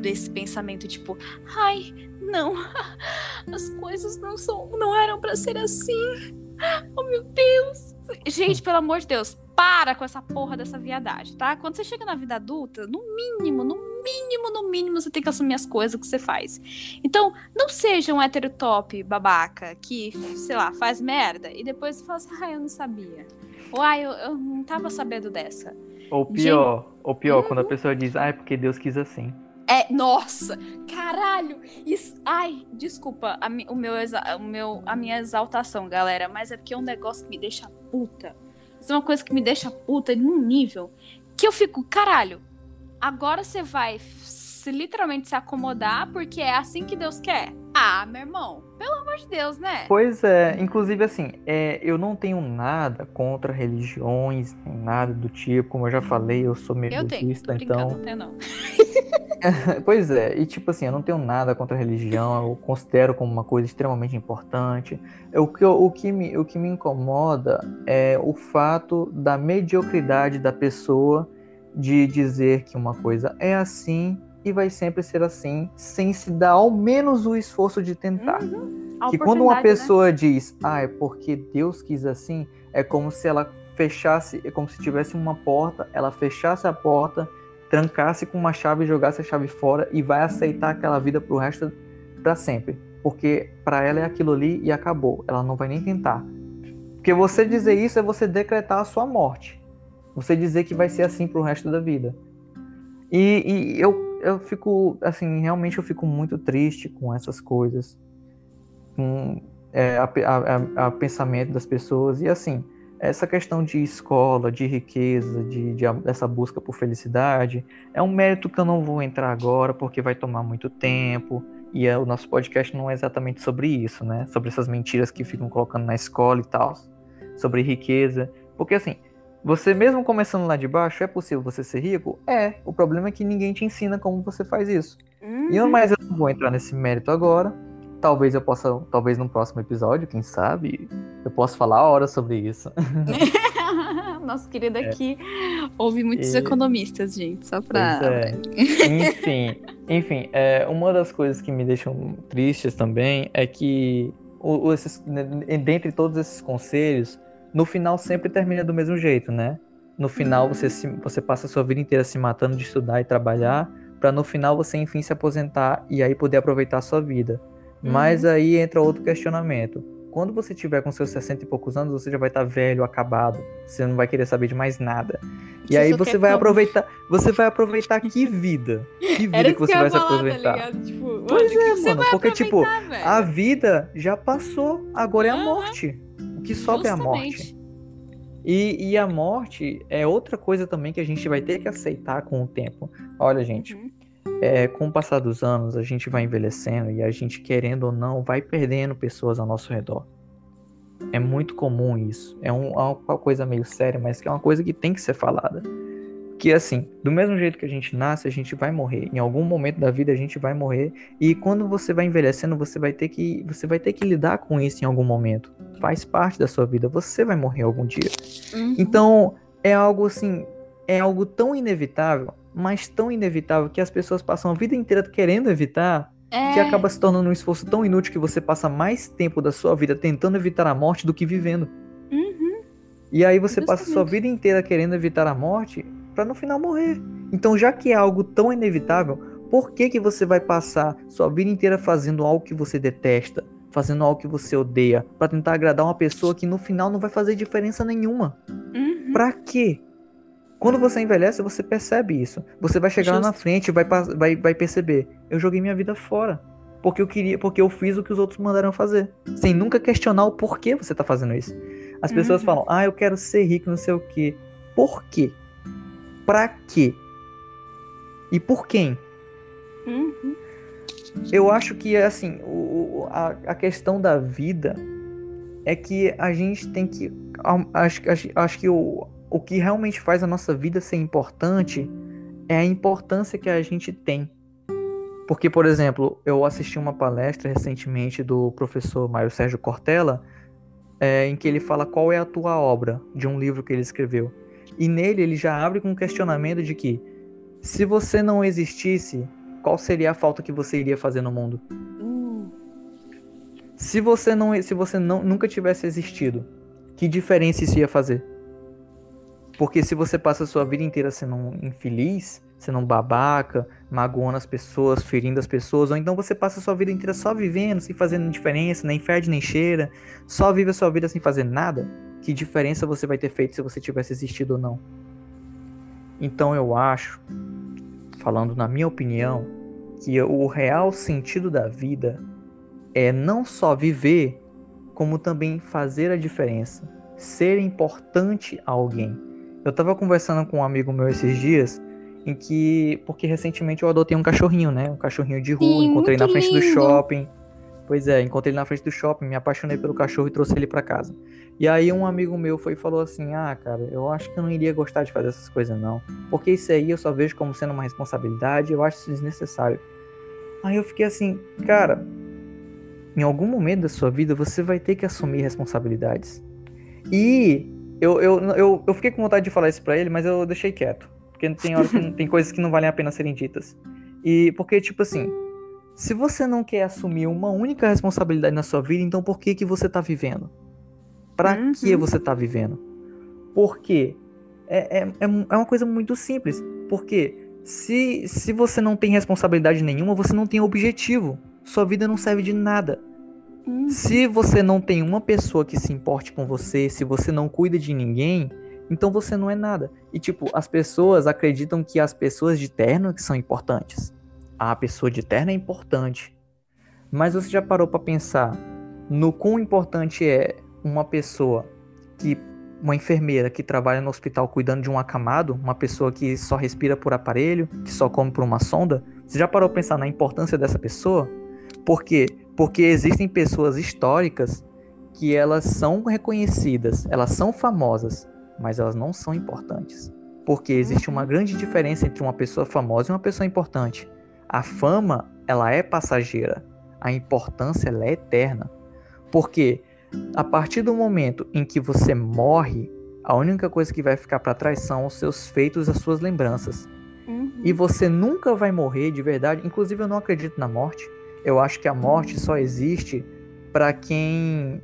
desse pensamento tipo, ai, não, as coisas não são, não eram para ser assim. Oh, meu Deus. Gente, pelo amor de Deus, para com essa porra dessa viadagem, tá? Quando você chega na vida adulta, no mínimo, no mínimo, no mínimo, você tem que assumir as coisas que você faz. Então, não seja um hétero top babaca que, sei lá, faz merda e depois fala assim, ah, eu não sabia. Uai, eu, eu não tava sabendo dessa. Ou pior, Gente... ou pior, quando a uhum. pessoa diz, ah, é porque Deus quis assim. É, nossa, caralho, isso, ai, desculpa a, o meu, o meu, a minha exaltação, galera, mas é porque é um negócio que me deixa puta. Isso é uma coisa que me deixa puta num nível que eu fico, caralho, agora você vai se, literalmente se acomodar porque é assim que Deus quer. Ah, meu irmão, pelo amor de Deus, né? Pois é, inclusive assim, é, eu não tenho nada contra religiões, nem nada do tipo, como eu já falei, eu sou meio eu tenho, budista, brincando, então. não tenho, não. pois é, e tipo assim, eu não tenho nada contra religião, eu considero como uma coisa extremamente importante. O que, o que, me, o que me incomoda é o fato da mediocridade da pessoa de dizer que uma coisa é assim e vai sempre ser assim, sem se dar ao menos o esforço de tentar. A que quando uma né? pessoa diz, ah, é porque Deus quis assim, é como se ela fechasse, é como se tivesse uma porta, ela fechasse a porta, trancasse com uma chave, jogasse a chave fora e vai aceitar aquela vida pro resto para sempre, porque para ela é aquilo ali e acabou, ela não vai nem tentar. Porque você dizer isso é você decretar a sua morte. Você dizer que vai ser assim pro resto da vida. E, e eu, eu fico, assim, realmente eu fico muito triste com essas coisas. Com é, a, a- a- pensamento das pessoas. E assim, essa questão de escola, de riqueza, de, de a- dessa busca por felicidade, é um mérito que eu não vou entrar agora, porque vai tomar muito tempo. E é, o nosso podcast não é exatamente sobre isso, né? Sobre essas mentiras que ficam colocando na escola e tal. Sobre riqueza. Porque assim, você mesmo começando lá de baixo, é possível você ser rico? É. O problema é que ninguém te ensina como você faz isso. Uhum. E eu, mas eu não vou entrar nesse mérito agora. Talvez eu possa, talvez no próximo episódio, quem sabe, eu possa falar horas sobre isso. Nosso querido aqui ouve muitos É. E- economistas, gente, só pra. É. enfim, enfim, é, uma das coisas que me deixam tristes também é que o, o- esses, né, dentre todos esses conselhos, no final sempre termina do mesmo jeito, né? No final você, se- você passa a sua vida inteira se matando de estudar e trabalhar, para no final você enfim se aposentar e aí poder aproveitar a sua vida. Mas aí entra outro questionamento. Quando você tiver com seus 60 e poucos anos, você já vai estar velho, acabado. Você não vai querer saber de mais nada. E Você aí você vai como? aproveitar. Você vai aproveitar que vida? Que vida que que você eu vai se aproveitar? tá ligado? Tipo, Pois que é, mano, porque, tipo, aproveitar, velho? A vida já passou, agora é a morte. Que sobra é a morte. E, e a morte é outra coisa também que a gente vai ter que aceitar com o tempo. Olha, gente, Uhum. é, com o passar dos anos, a gente vai envelhecendo e a gente, querendo ou não, vai perdendo pessoas ao nosso redor. É muito comum isso. É, um- é uma coisa meio séria, mas que é uma coisa que tem que ser falada. Que assim, do mesmo jeito que a gente nasce, a gente vai morrer. Em algum momento da vida a gente vai morrer. E quando você vai envelhecendo, você vai ter que, você vai ter que lidar com isso em algum momento. Faz parte da sua vida. Você vai morrer algum dia. Uhum. Então, é algo assim, é algo tão inevitável, mas tão inevitável que as pessoas passam a vida inteira querendo evitar, que É, acaba se tornando um esforço tão inútil que você passa mais tempo da sua vida tentando evitar a morte do que vivendo. uhum. E aí você passa a sua Justamente. vida inteira querendo evitar a morte para no final morrer. Então, já que é algo tão inevitável, por que que você vai passar sua vida inteira fazendo algo que você detesta, fazendo algo que você odeia, para tentar agradar uma pessoa que no final não vai fazer diferença nenhuma? Uhum. Pra quê? Quando você envelhece, você percebe isso. Você vai chegar lá na frente e vai, vai, vai perceber. Eu joguei minha vida fora. Porque eu queria, porque eu fiz o que os outros mandaram fazer. Sem nunca questionar o porquê você tá fazendo isso. As pessoas Uhum. falam, ah, eu quero ser rico, não sei o quê. Por quê? Pra quê? E por quem? Uhum. Eu acho que, assim, o, a, a questão da vida é que a gente tem que. Acho, acho, acho que o, o que realmente faz a nossa vida ser importante é a importância que a gente tem. Porque, por exemplo, eu assisti uma palestra recentemente do professor Mário Sérgio Cortella, é, em que ele fala qual é a tua obra de um livro que ele escreveu. E nele ele já abre com um questionamento de que se você não existisse, qual seria a falta que você iria fazer no mundo? Se você não, se você não, nunca tivesse existido, que diferença isso ia fazer? Porque se você passa a sua vida inteira sendo um infeliz, sendo um babaca, magoando as pessoas, ferindo as pessoas, ou então você passa a sua vida inteira só vivendo, sem fazer diferença, nem fede nem cheira, só vive a sua vida sem fazer nada, que diferença você vai ter feito se você tivesse existido ou não? Então eu acho, falando na minha opinião, que o real sentido da vida é não só viver, como também fazer a diferença, ser importante a alguém. Eu tava conversando com um amigo meu esses dias, em que, porque recentemente eu adotei um cachorrinho, né? Um cachorrinho de rua, Sim, encontrei na frente do lindo. shopping. Pois é, encontrei ele na frente do shopping, me apaixonei pelo cachorro e trouxe ele para casa. E aí um amigo meu foi e falou assim: "Ah, cara, eu acho que eu não iria gostar de fazer essas coisas não, porque isso aí eu só vejo como sendo uma responsabilidade, eu acho isso desnecessário". Aí eu fiquei assim, cara, em algum momento da sua vida você vai ter que assumir responsabilidades. E eu, eu, eu, eu fiquei com vontade de falar isso pra ele, mas eu deixei quieto. Porque tem, hora que, tem coisas que não valem a pena serem ditas. E porque, tipo assim, se você não quer assumir uma única responsabilidade na sua vida, então por que, que você tá vivendo? Pra uhum. que você tá vivendo? Porque é, é, é, é uma coisa muito simples. Porque se, se você não tem responsabilidade nenhuma, você não tem objetivo. Sua vida não serve de nada. Uhum. Se você não tem uma pessoa que se importe com você, se você não cuida de ninguém, então você não é nada. E tipo, as pessoas acreditam que as pessoas de terno que são importantes. A pessoa de terno é importante. Mas você já parou para pensar no quão importante é uma pessoa que uma enfermeira que trabalha no hospital cuidando de um acamado, uma pessoa que só respira por aparelho, que só come por uma sonda? Você já parou para pensar na importância dessa pessoa? Por quê? Porque existem pessoas históricas que elas são reconhecidas, elas são famosas, mas elas não são importantes. Porque existe uma grande diferença entre uma pessoa famosa e uma pessoa importante. A fama, ela é passageira. A importância, ela é eterna. Porque a partir do momento em que você morre, a única coisa que vai ficar para trás são os seus feitos, as suas lembranças. Uhum. E você nunca vai morrer de verdade. Inclusive, eu não acredito na morte. Eu acho que a morte só existe para quem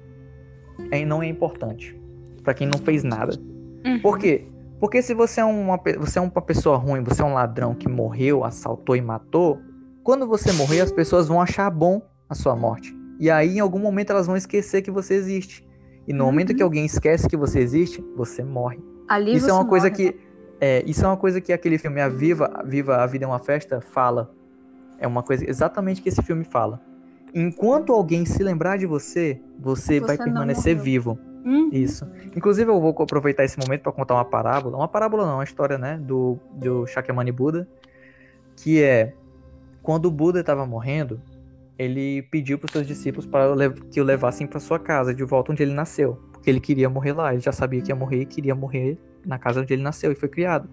é, não é importante, para quem não fez nada. Uhum. Por quê? Porque se você é, uma, você é uma pessoa ruim, você é um ladrão que morreu, assaltou e matou, quando você morrer, as pessoas vão achar bom a sua morte. E aí, em algum momento, elas vão esquecer que você existe. E no uhum. momento que alguém esquece que você existe, você morre. Ali isso é uma coisa morre. que. É, isso é uma coisa que aquele filme A Viva, Viva a Vida é uma Festa fala. É uma coisa exatamente que esse filme fala. Enquanto alguém se lembrar de você, você, você vai permanecer vivo. Uhum. Isso. Inclusive, eu vou aproveitar esse momento para contar uma parábola. Uma parábola não, uma história, né? Do, do Shakyamuni Buda. Que é. Quando o Buda estava morrendo, ele pediu para os seus discípulos para que o levassem para sua casa, de volta onde ele nasceu. Porque ele queria morrer lá. Ele já sabia que ia morrer e queria morrer na casa onde ele nasceu e foi criado.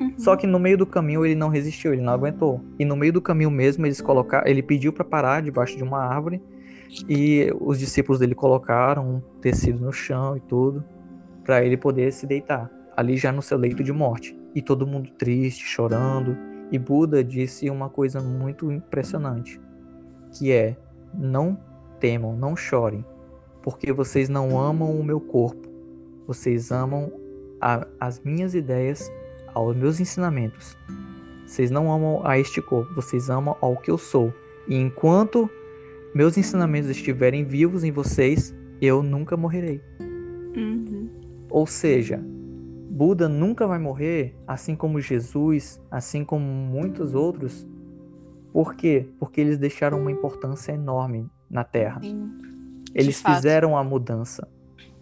Uhum. Só que no meio do caminho ele não resistiu, ele não aguentou. E no meio do caminho mesmo eles colocaram, ele pediu para parar debaixo de uma árvore e os discípulos dele colocaram um tecido no chão e tudo para ele poder se deitar ali já no seu leito de morte. E todo mundo triste, chorando. E Buda disse uma coisa muito impressionante, que é: não temam, não chorem, porque vocês não amam o meu corpo, vocês amam a, as minhas ideias aos meus ensinamentos. Vocês não amam a este corpo, vocês amam ao que eu sou. E enquanto meus ensinamentos estiverem vivos em vocês, eu nunca morrerei. Uhum. Ou seja, Buda nunca vai morrer, assim como Jesus, assim como muitos outros. Por quê? Porque eles deixaram uma importância enorme na Terra. Sim, eles fizeram a mudança.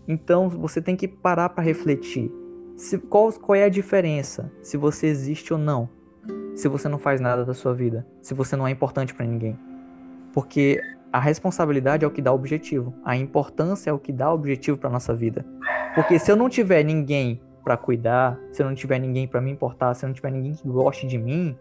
Então você tem que parar para refletir. Se, qual, qual é a diferença se você existe ou não? Se você não faz nada da sua vida, se você não é importante para ninguém. Porque a responsabilidade é o que dá objetivo, a importância é o que dá objetivo para nossa vida. Porque se eu não tiver ninguém para cuidar, se eu não tiver ninguém para me importar, se eu não tiver ninguém que goste de mim,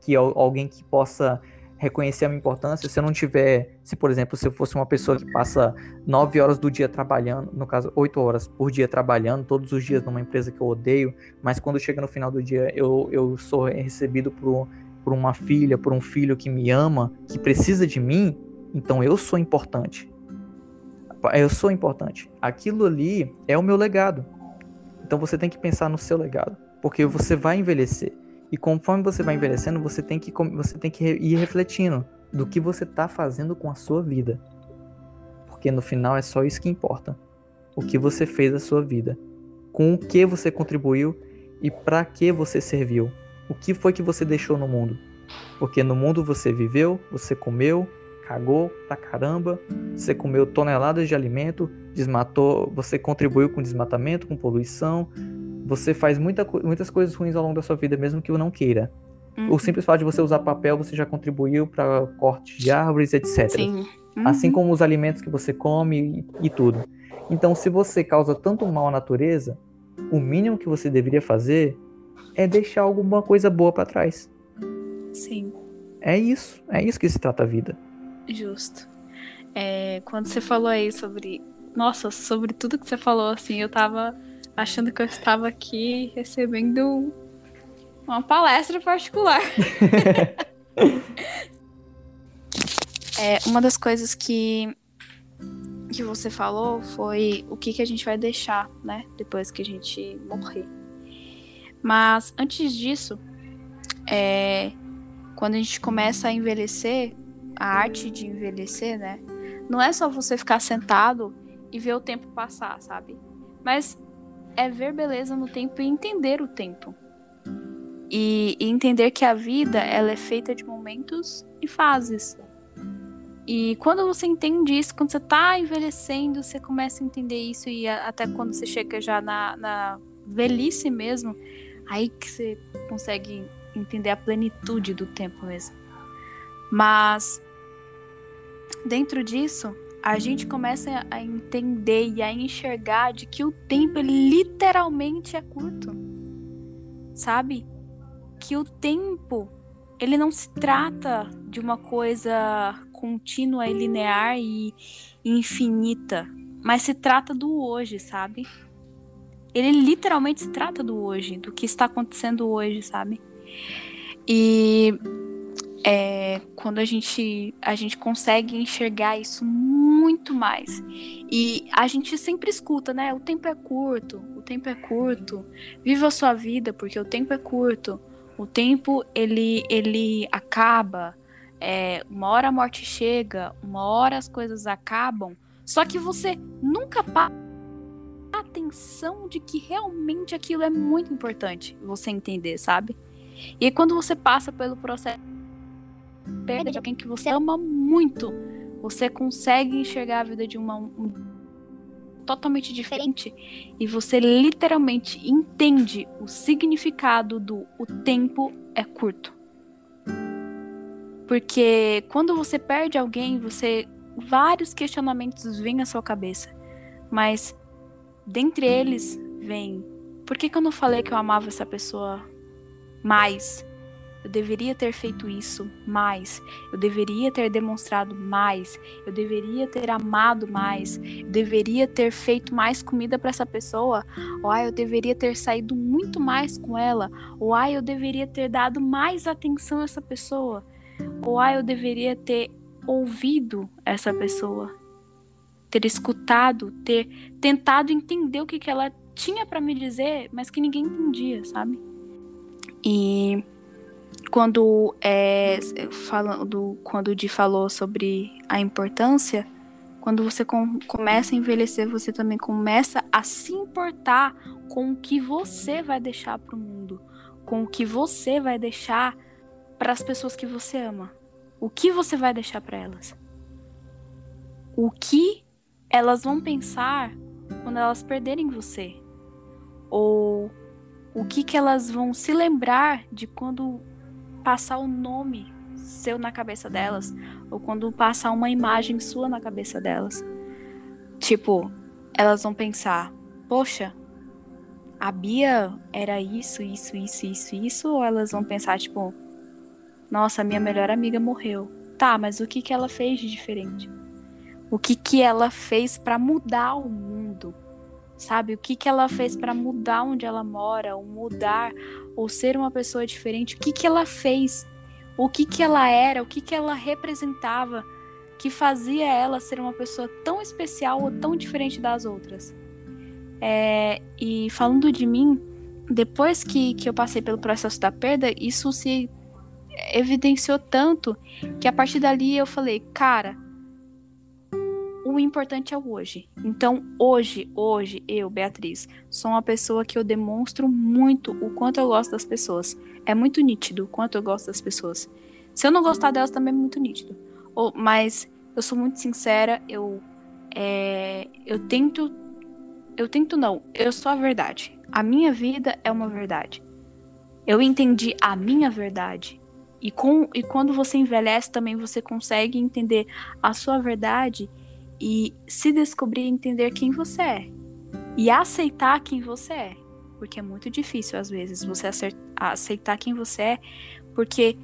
que é alguém que possa reconhecer a minha importância. Se eu não tiver, se por exemplo, se eu fosse uma pessoa que passa nove horas do dia trabalhando, no caso, oito horas por dia trabalhando, todos os dias numa empresa que eu odeio, mas quando chega no final do dia eu, eu sou recebido por, por uma filha, por um filho que me ama, que precisa de mim, então eu sou importante. Eu sou importante. Aquilo ali é o meu legado. Então você tem que pensar no seu legado, porque você vai envelhecer. E conforme você vai envelhecendo, você tem que, você tem que ir refletindo do que você está fazendo com a sua vida. Porque no final é só isso que importa. O que você fez da sua vida. Com o que você contribuiu e para que você serviu. O que foi que você deixou no mundo. Porque no mundo você viveu, você comeu, cagou pra caramba, você comeu toneladas de alimento, desmatou, você contribuiu com desmatamento, com poluição, você faz muita, muitas coisas ruins ao longo da sua vida, mesmo que eu não queira. Uhum. O simples fato de você usar papel, você já contribuiu para corte de árvores, etc. Sim. Uhum. Assim como os alimentos que você come e, e tudo. Então, se você causa tanto mal à natureza, o mínimo que você deveria fazer é deixar alguma coisa boa para trás. Sim. É isso. É isso que se trata a vida. Justo. É, quando você falou aí sobre. Nossa, sobre tudo que você falou, assim, eu tava achando que eu estava aqui recebendo uma palestra particular. é, uma das coisas que que você falou foi o que, que a gente vai deixar, né, depois que a gente morrer. Mas antes disso, é, quando a gente começa a envelhecer, a arte de envelhecer, né, não é só você ficar sentado e ver o tempo passar, sabe? Mas é ver beleza no tempo e entender o tempo. E, e entender que a vida ela é feita de momentos e fases. E quando você entende isso, quando você tá envelhecendo, você começa a entender isso e a, até quando você chega já na, na velhice mesmo, aí que você consegue entender a plenitude do tempo mesmo. Mas dentro disso, a gente começa a entender e a enxergar de que o tempo literalmente é curto. Sabe? Que o tempo ele não se trata de uma coisa contínua e linear e infinita, mas se trata do hoje, sabe? Ele literalmente se trata do hoje, do que está acontecendo hoje, sabe? E é, quando a gente a gente consegue enxergar isso muito mais e a gente sempre escuta, né? O tempo é curto, o tempo é curto. Viva a sua vida porque o tempo é curto. O tempo ele ele acaba. É, uma hora a morte chega, uma hora as coisas acabam. Só que você nunca para atenção de que realmente aquilo é muito importante você entender, sabe? E quando você passa pelo processo perda de alguém que você ama muito, você consegue enxergar a vida de uma um, totalmente diferente e você literalmente entende o significado do o tempo é curto. Porque quando você perde alguém, você vários questionamentos vêm à sua cabeça. Mas dentre eles vem: por que, que eu não falei que eu amava essa pessoa mais? Eu deveria ter feito isso mais. Eu deveria ter demonstrado mais. Eu deveria ter amado mais. Eu deveria ter feito mais comida para essa pessoa. Ou ai, eu deveria ter saído muito mais com ela. Ou ai, eu deveria ter dado mais atenção a essa pessoa. Ou ai, eu deveria ter ouvido essa pessoa. Ter escutado, ter tentado entender o que, que ela tinha para me dizer, mas que ninguém entendia, sabe? E quando é, falando quando o Di falou sobre a importância, quando você com, começa a envelhecer, você também começa a se importar com o que você vai deixar para o mundo, com o que você vai deixar para as pessoas que você ama. O que você vai deixar para elas? O que elas vão pensar quando elas perderem você? Ou o que que elas vão se lembrar de quando passar o nome seu na cabeça delas, ou quando passar uma imagem sua na cabeça delas. Tipo, elas vão pensar: poxa, a Bia era isso, isso, isso, isso, isso, ou elas vão pensar, tipo, nossa, minha melhor amiga morreu. Tá, mas o que que ela fez de diferente? O que que ela fez para mudar o mundo? sabe? O que, que ela fez para mudar onde ela mora, ou mudar, ou ser uma pessoa diferente? O que, que ela fez? O que, que ela era? O que, que ela representava que fazia ela ser uma pessoa tão especial ou tão diferente das outras? É, e falando de mim, depois que, que eu passei pelo processo da perda, isso se evidenciou tanto que a partir dali eu falei, cara o importante é o hoje. Então, hoje, hoje, eu, Beatriz, sou uma pessoa que eu demonstro muito o quanto eu gosto das pessoas. É muito nítido o quanto eu gosto das pessoas. Se eu não gostar delas, também é muito nítido. Ou, mas eu sou muito sincera, eu, é, eu tento. Eu tento não, eu sou a verdade. A minha vida é uma verdade. Eu entendi a minha verdade E, com, e quando você envelhece também você consegue entender a sua verdade e se descobrir e entender quem você é. E aceitar quem você é. Porque é muito difícil, às vezes, você aceitar quem você é, porque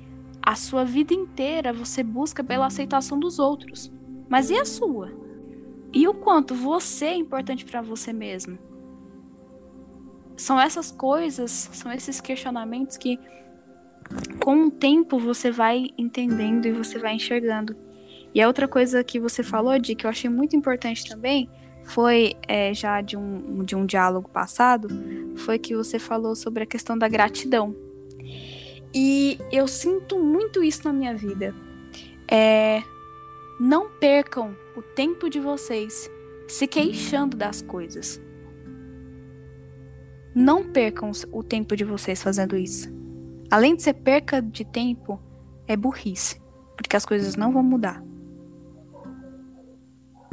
a sua vida inteira você busca pela aceitação dos outros. Mas e a sua? E o quanto você é importante para você mesmo? São essas coisas, são esses questionamentos que com o tempo você vai entendendo e você vai enxergando. E a outra coisa que você falou, de que eu achei muito importante também, foi é, já de um, de um diálogo passado, foi que você falou sobre a questão da gratidão. E eu sinto muito isso na minha vida. É, não percam o tempo de vocês se queixando das coisas. Não percam o tempo de vocês fazendo isso. Além de ser perca de tempo, é burrice, porque as coisas não vão mudar.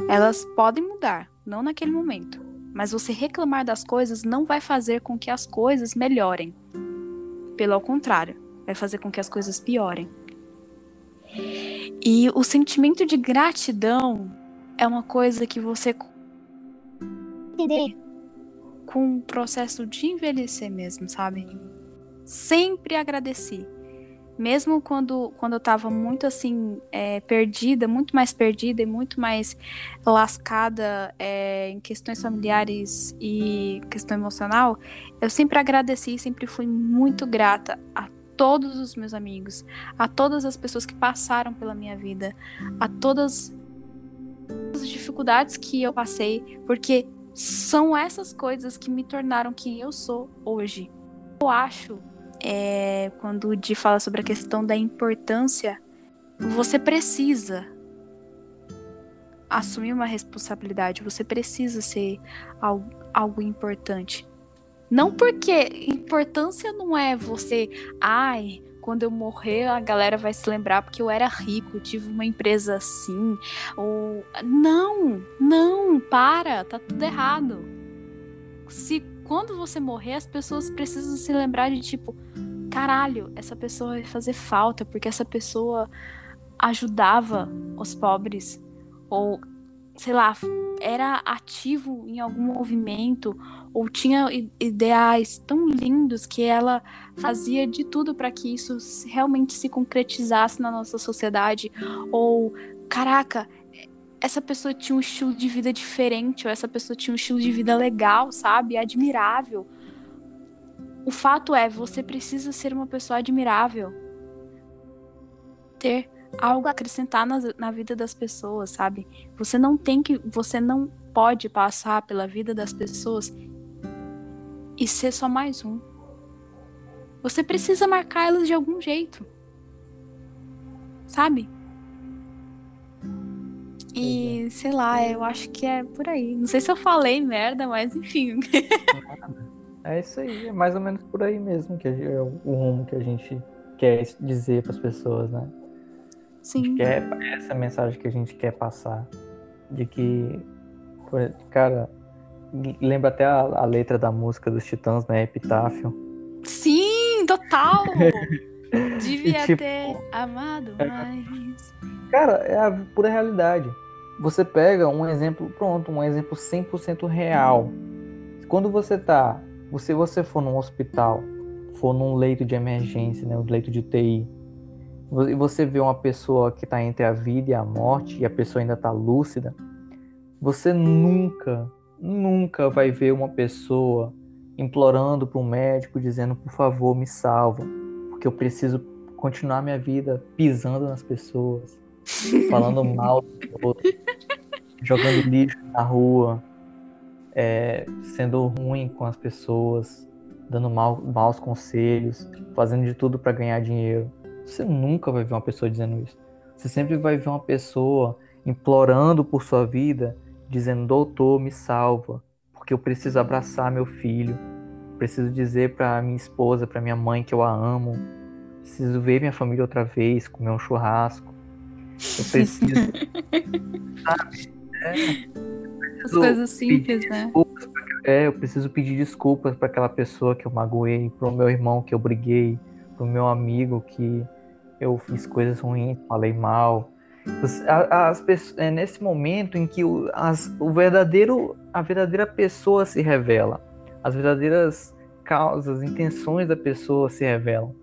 Elas podem mudar, não naquele momento, mas você reclamar das coisas não vai fazer com que as coisas melhorem. Pelo contrário, vai fazer com que as coisas piorem. E o sentimento de gratidão é uma coisa que você entender com o processo de envelhecer mesmo, sabe? Sempre agradeci. Mesmo quando, quando eu tava muito assim, é, perdida, muito mais perdida e muito mais lascada é, em questões familiares e questão emocional, eu sempre agradeci, sempre fui muito grata a todos os meus amigos, a todas as pessoas que passaram pela minha vida, a todas as dificuldades que eu passei, porque são essas coisas que me tornaram quem eu sou hoje. Eu acho, é, quando o Di fala sobre a questão da importância, você precisa assumir uma responsabilidade, você precisa ser algo, algo importante. Não porque importância não é você, ai, quando eu morrer a galera vai se lembrar porque eu era rico, tive uma empresa assim, ou não, não, para, tá tudo errado. Se quando você morrer as pessoas precisam se lembrar de tipo, caralho, essa pessoa vai fazer falta porque essa pessoa ajudava os pobres. Ou sei lá, era ativo em algum movimento ou tinha ideais tão lindos que ela fazia de tudo para que isso realmente se concretizasse na nossa sociedade. Ou caraca, essa pessoa tinha um estilo de vida diferente, ou essa pessoa tinha um estilo de vida legal, sabe? Admirável. O fato é, você precisa ser uma pessoa admirável. Ter algo a acrescentar na, na vida das pessoas, sabe? Você não tem que. Você não pode passar pela vida das pessoas e ser só mais um. Você precisa marcar elas de algum jeito. Sabe? E sei lá, eu acho que é por aí. Não sei se eu falei merda, mas enfim. É isso aí, é mais ou menos por aí mesmo que é o rumo que a gente quer dizer para as pessoas, né? Sim. Quer, é essa mensagem que a gente quer passar. De que, cara, lembra até a, a letra da música dos Titãs, né? Epitáfio. Sim, total! Devia tipo, ter amado é, mais. Cara, é a pura realidade. Você pega um exemplo, pronto, um exemplo 100% real. Quando você tá, se você for num hospital, for num leito de emergência, né, um leito de TI, e você vê uma pessoa que está entre a vida e a morte e a pessoa ainda está lúcida, você nunca, nunca vai ver uma pessoa implorando para um médico dizendo por favor me salva, porque eu preciso continuar minha vida pisando nas pessoas, falando mal jogando lixo na rua, é, sendo ruim com as pessoas, dando mal, maus conselhos, fazendo de tudo para ganhar dinheiro. Você nunca vai ver uma pessoa dizendo isso. Você sempre vai ver uma pessoa implorando por sua vida, dizendo: Doutor, me salva, porque eu preciso abraçar meu filho, preciso dizer para minha esposa, para minha mãe que eu a amo, preciso ver minha família outra vez, comer um churrasco. Eu preciso. sabe? É, As coisas simples, né? É, eu preciso pedir desculpas para aquela pessoa que eu magoei, para o meu irmão que eu briguei, para o meu amigo que eu fiz coisas ruins, falei mal. As, as, as, é nesse momento em que o, as, o verdadeiro, a verdadeira pessoa se revela, as verdadeiras causas, intenções da pessoa se revelam.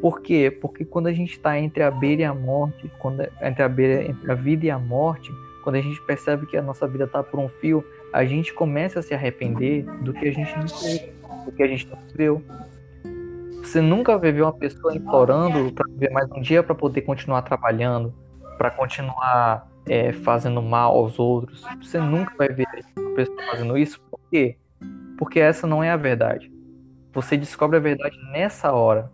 Por quê? Porque quando a gente está entre a beira e a morte, quando, entre, a beira, entre a vida e a morte, quando a gente percebe que a nossa vida está por um fio, a gente começa a se arrepender do que a gente não fez, do que a gente não viveu. Você nunca vai ver uma pessoa implorando para viver mais um dia para poder continuar trabalhando, para continuar é, fazendo mal aos outros. Você nunca vai ver uma pessoa fazendo isso. Por quê? Porque essa não é a verdade. Você descobre a verdade nessa hora.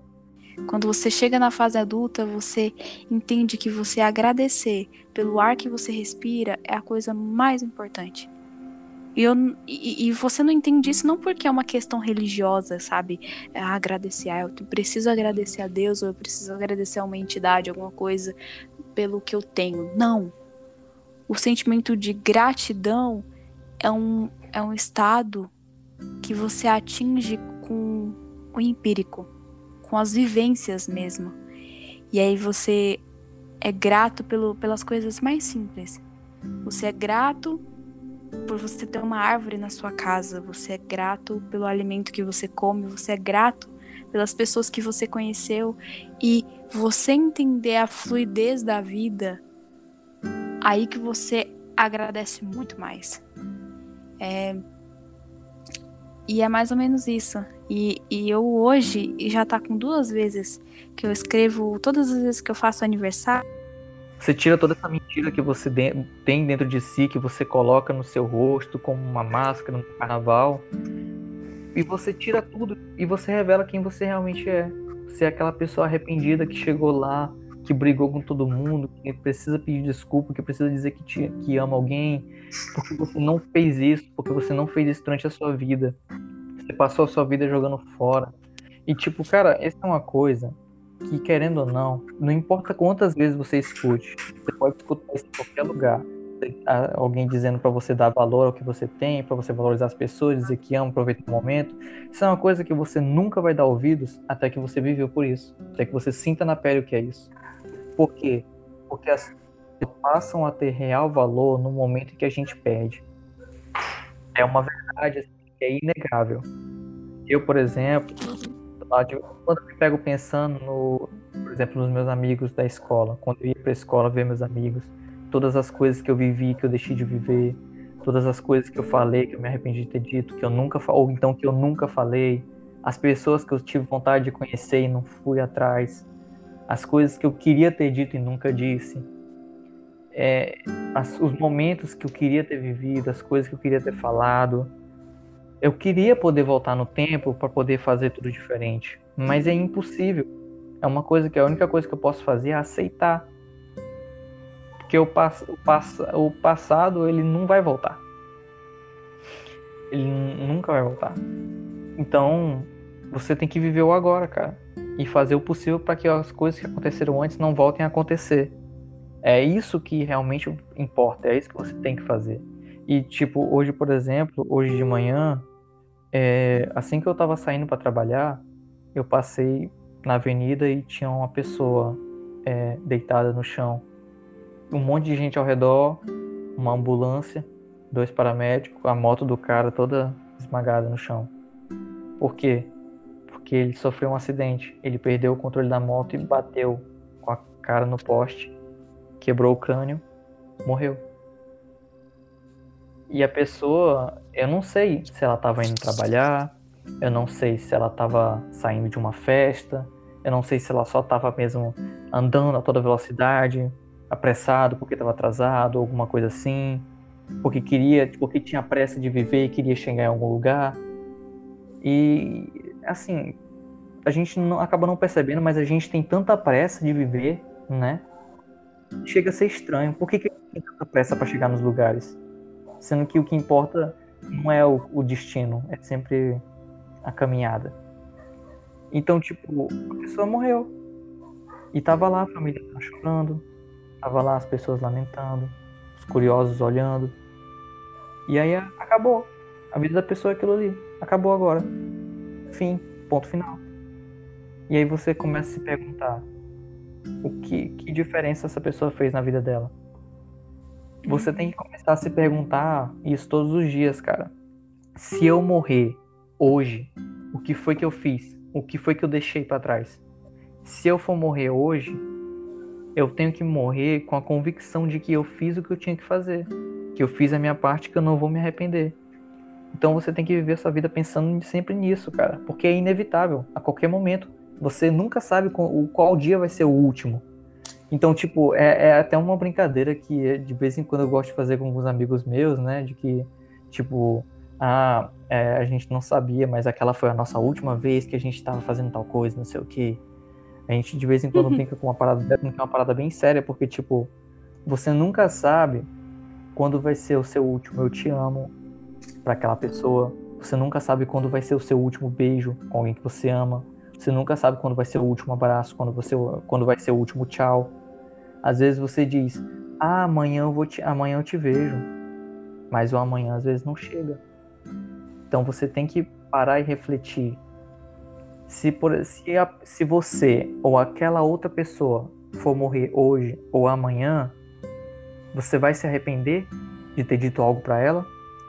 Quando você chega na fase adulta, você entende que você agradecer pelo ar que você respira é a coisa mais importante. E, eu, e, e, você não entende isso não porque é uma questão religiosa, sabe? É agradecer, ah, eu preciso agradecer a Deus ou eu preciso agradecer a uma entidade, alguma coisa pelo que eu tenho. Não. O sentimento de gratidão é um, é um estado que você atinge com o empírico com as vivências mesmo. E aí você é grato pelo, pelas coisas mais simples. Você é grato por você ter uma árvore na sua casa, você é grato pelo alimento que você come, você é grato pelas pessoas que você conheceu e você entender a fluidez da vida, aí que você agradece muito mais. É, e é mais ou menos isso. E, e eu hoje já tá com duas vezes que eu escrevo, todas as vezes que eu faço aniversário. Você tira toda essa mentira que você de, tem dentro de si, que você coloca no seu rosto como uma máscara no carnaval. E você tira tudo e você revela quem você realmente é. Você é aquela pessoa arrependida que chegou lá, que brigou com todo mundo, que precisa pedir desculpa, que precisa dizer que, te, que ama alguém, porque você não fez isso, porque você não fez isso durante a sua vida. Você passou a sua vida jogando fora. E tipo, cara, essa é uma coisa que, querendo ou não, não importa quantas vezes você escute, você pode escutar isso em qualquer lugar. Alguém dizendo para você dar valor ao que você tem, para você valorizar as pessoas, dizer que ama, aproveita o momento. Isso é uma coisa que você nunca vai dar ouvidos até que você viveu por isso, até que você sinta na pele o que é isso. Por quê? Porque as coisas passam a ter real valor no momento que a gente perde. É uma verdade assim, que é inegável. Eu, por exemplo, quando eu me pego pensando no, por exemplo, nos meus amigos da escola, quando eu ia para a escola ver meus amigos, todas as coisas que eu vivi, que eu deixei de viver, todas as coisas que eu falei, que eu me arrependi de ter dito, que eu nunca ou então que eu nunca falei, as pessoas que eu tive vontade de conhecer e não fui atrás, as coisas que eu queria ter dito e nunca disse, é, as, os momentos que eu queria ter vivido, as coisas que eu queria ter falado. Eu queria poder voltar no tempo para poder fazer tudo diferente, mas é impossível. É uma coisa que a única coisa que eu posso fazer é aceitar. Porque o, pass o, pass o passado ele não vai voltar. Ele nunca vai voltar. Então, você tem que viver o agora, cara e fazer o possível para que as coisas que aconteceram antes não voltem a acontecer. É isso que realmente importa, é isso que você tem que fazer. E, tipo, hoje, por exemplo, hoje de manhã, é, assim que eu tava saindo para trabalhar, eu passei na avenida e tinha uma pessoa é, deitada no chão. Um monte de gente ao redor, uma ambulância, dois paramédicos, a moto do cara toda esmagada no chão. Por quê? Porque ele sofreu um acidente. Ele perdeu o controle da moto e bateu com a cara no poste, quebrou o crânio, morreu. E a pessoa, eu não sei se ela estava indo trabalhar, eu não sei se ela estava saindo de uma festa, eu não sei se ela só estava mesmo andando a toda velocidade, apressado porque estava atrasado, alguma coisa assim, porque queria, porque tinha pressa de viver e queria chegar em algum lugar. E assim, a gente não, acaba não percebendo, mas a gente tem tanta pressa de viver, né? Chega a ser estranho. Por que, que tem tanta pressa para chegar nos lugares? Sendo que o que importa não é o, o destino, é sempre a caminhada. Então, tipo, a pessoa morreu. E tava lá, a família tá chorando, tava lá as pessoas lamentando, os curiosos olhando. E aí acabou. A vida da pessoa é aquilo ali. Acabou agora. Fim, ponto final. E aí você começa a se perguntar: O que, que diferença essa pessoa fez na vida dela? Você tem que começar a se perguntar isso todos os dias, cara. Se eu morrer hoje, o que foi que eu fiz? O que foi que eu deixei para trás? Se eu for morrer hoje, eu tenho que morrer com a convicção de que eu fiz o que eu tinha que fazer, que eu fiz a minha parte, que eu não vou me arrepender. Então você tem que viver sua vida pensando sempre nisso, cara, porque é inevitável. A qualquer momento, você nunca sabe qual dia vai ser o último. Então, tipo, é, é, até uma brincadeira que de vez em quando eu gosto de fazer com alguns amigos meus, né? De que, tipo, ah, é, a gente não sabia, mas aquela foi a nossa última vez que a gente estava fazendo tal coisa, não sei o que. A gente de vez em quando uhum. brinca com uma parada, que é uma parada bem séria, porque, tipo, você nunca sabe quando vai ser o seu último eu te amo para aquela pessoa. Você nunca sabe quando vai ser o seu último beijo com alguém que você ama. Você nunca sabe quando vai ser o último abraço, quando, você, quando vai ser o último tchau. Às vezes você diz, ah, amanhã eu, vou te, amanhã eu te vejo. Mas o amanhã às vezes não chega. Então você tem que parar e refletir. Se, por, se, a, se você ou aquela outra pessoa for morrer hoje ou amanhã, você vai se arrepender de ter dito algo para ela?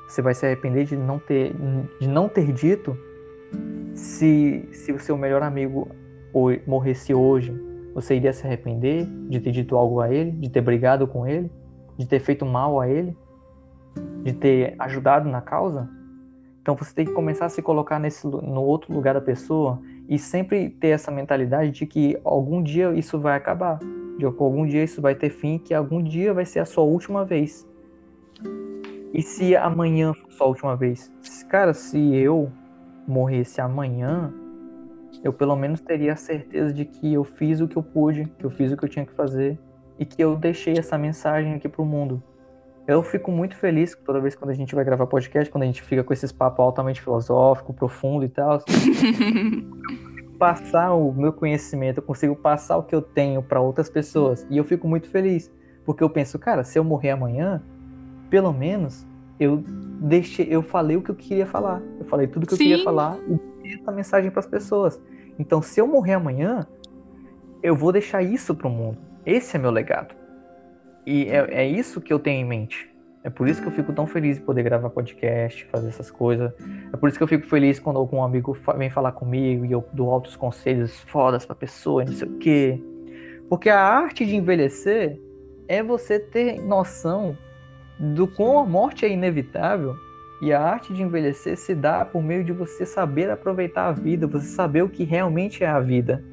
Você vai se arrepender de não ter, de não ter dito? se, se o seu melhor amigo morresse hoje, você iria se arrepender de ter dito algo a ele, de ter brigado com ele, de ter feito mal a ele, de ter ajudado na causa? Então você tem que começar a se colocar nesse, no outro lugar da pessoa e sempre ter essa mentalidade de que algum dia isso vai acabar, de que algum dia isso vai ter fim, que algum dia vai ser a sua última vez. E se amanhã for sua última vez? Cara, se eu morresse amanhã, eu pelo menos teria a certeza de que eu fiz o que eu pude, que eu fiz o que eu tinha que fazer e que eu deixei essa mensagem aqui pro mundo. Eu fico muito feliz toda vez quando a gente vai gravar podcast, quando a gente fica com esses papos altamente filosófico, profundo e tal. passar o meu conhecimento, eu consigo passar o que eu tenho para outras pessoas. E eu fico muito feliz, porque eu penso, cara, se eu morrer amanhã, pelo menos eu deixei, eu falei o que eu queria falar. Eu falei tudo que eu queria falar e essa mensagem para as pessoas. Então, se eu morrer amanhã, eu vou deixar isso para o mundo. Esse é meu legado. E é, é isso que eu tenho em mente. É por isso que eu fico tão feliz de poder gravar podcast, fazer essas coisas. É por isso que eu fico feliz quando algum amigo vem falar comigo e eu dou altos conselhos fodas pra pessoa e não sei o quê. Porque a arte de envelhecer é você ter noção do quão a morte é inevitável e a arte de envelhecer se dá por meio de você saber aproveitar a vida, você saber o que realmente é a vida.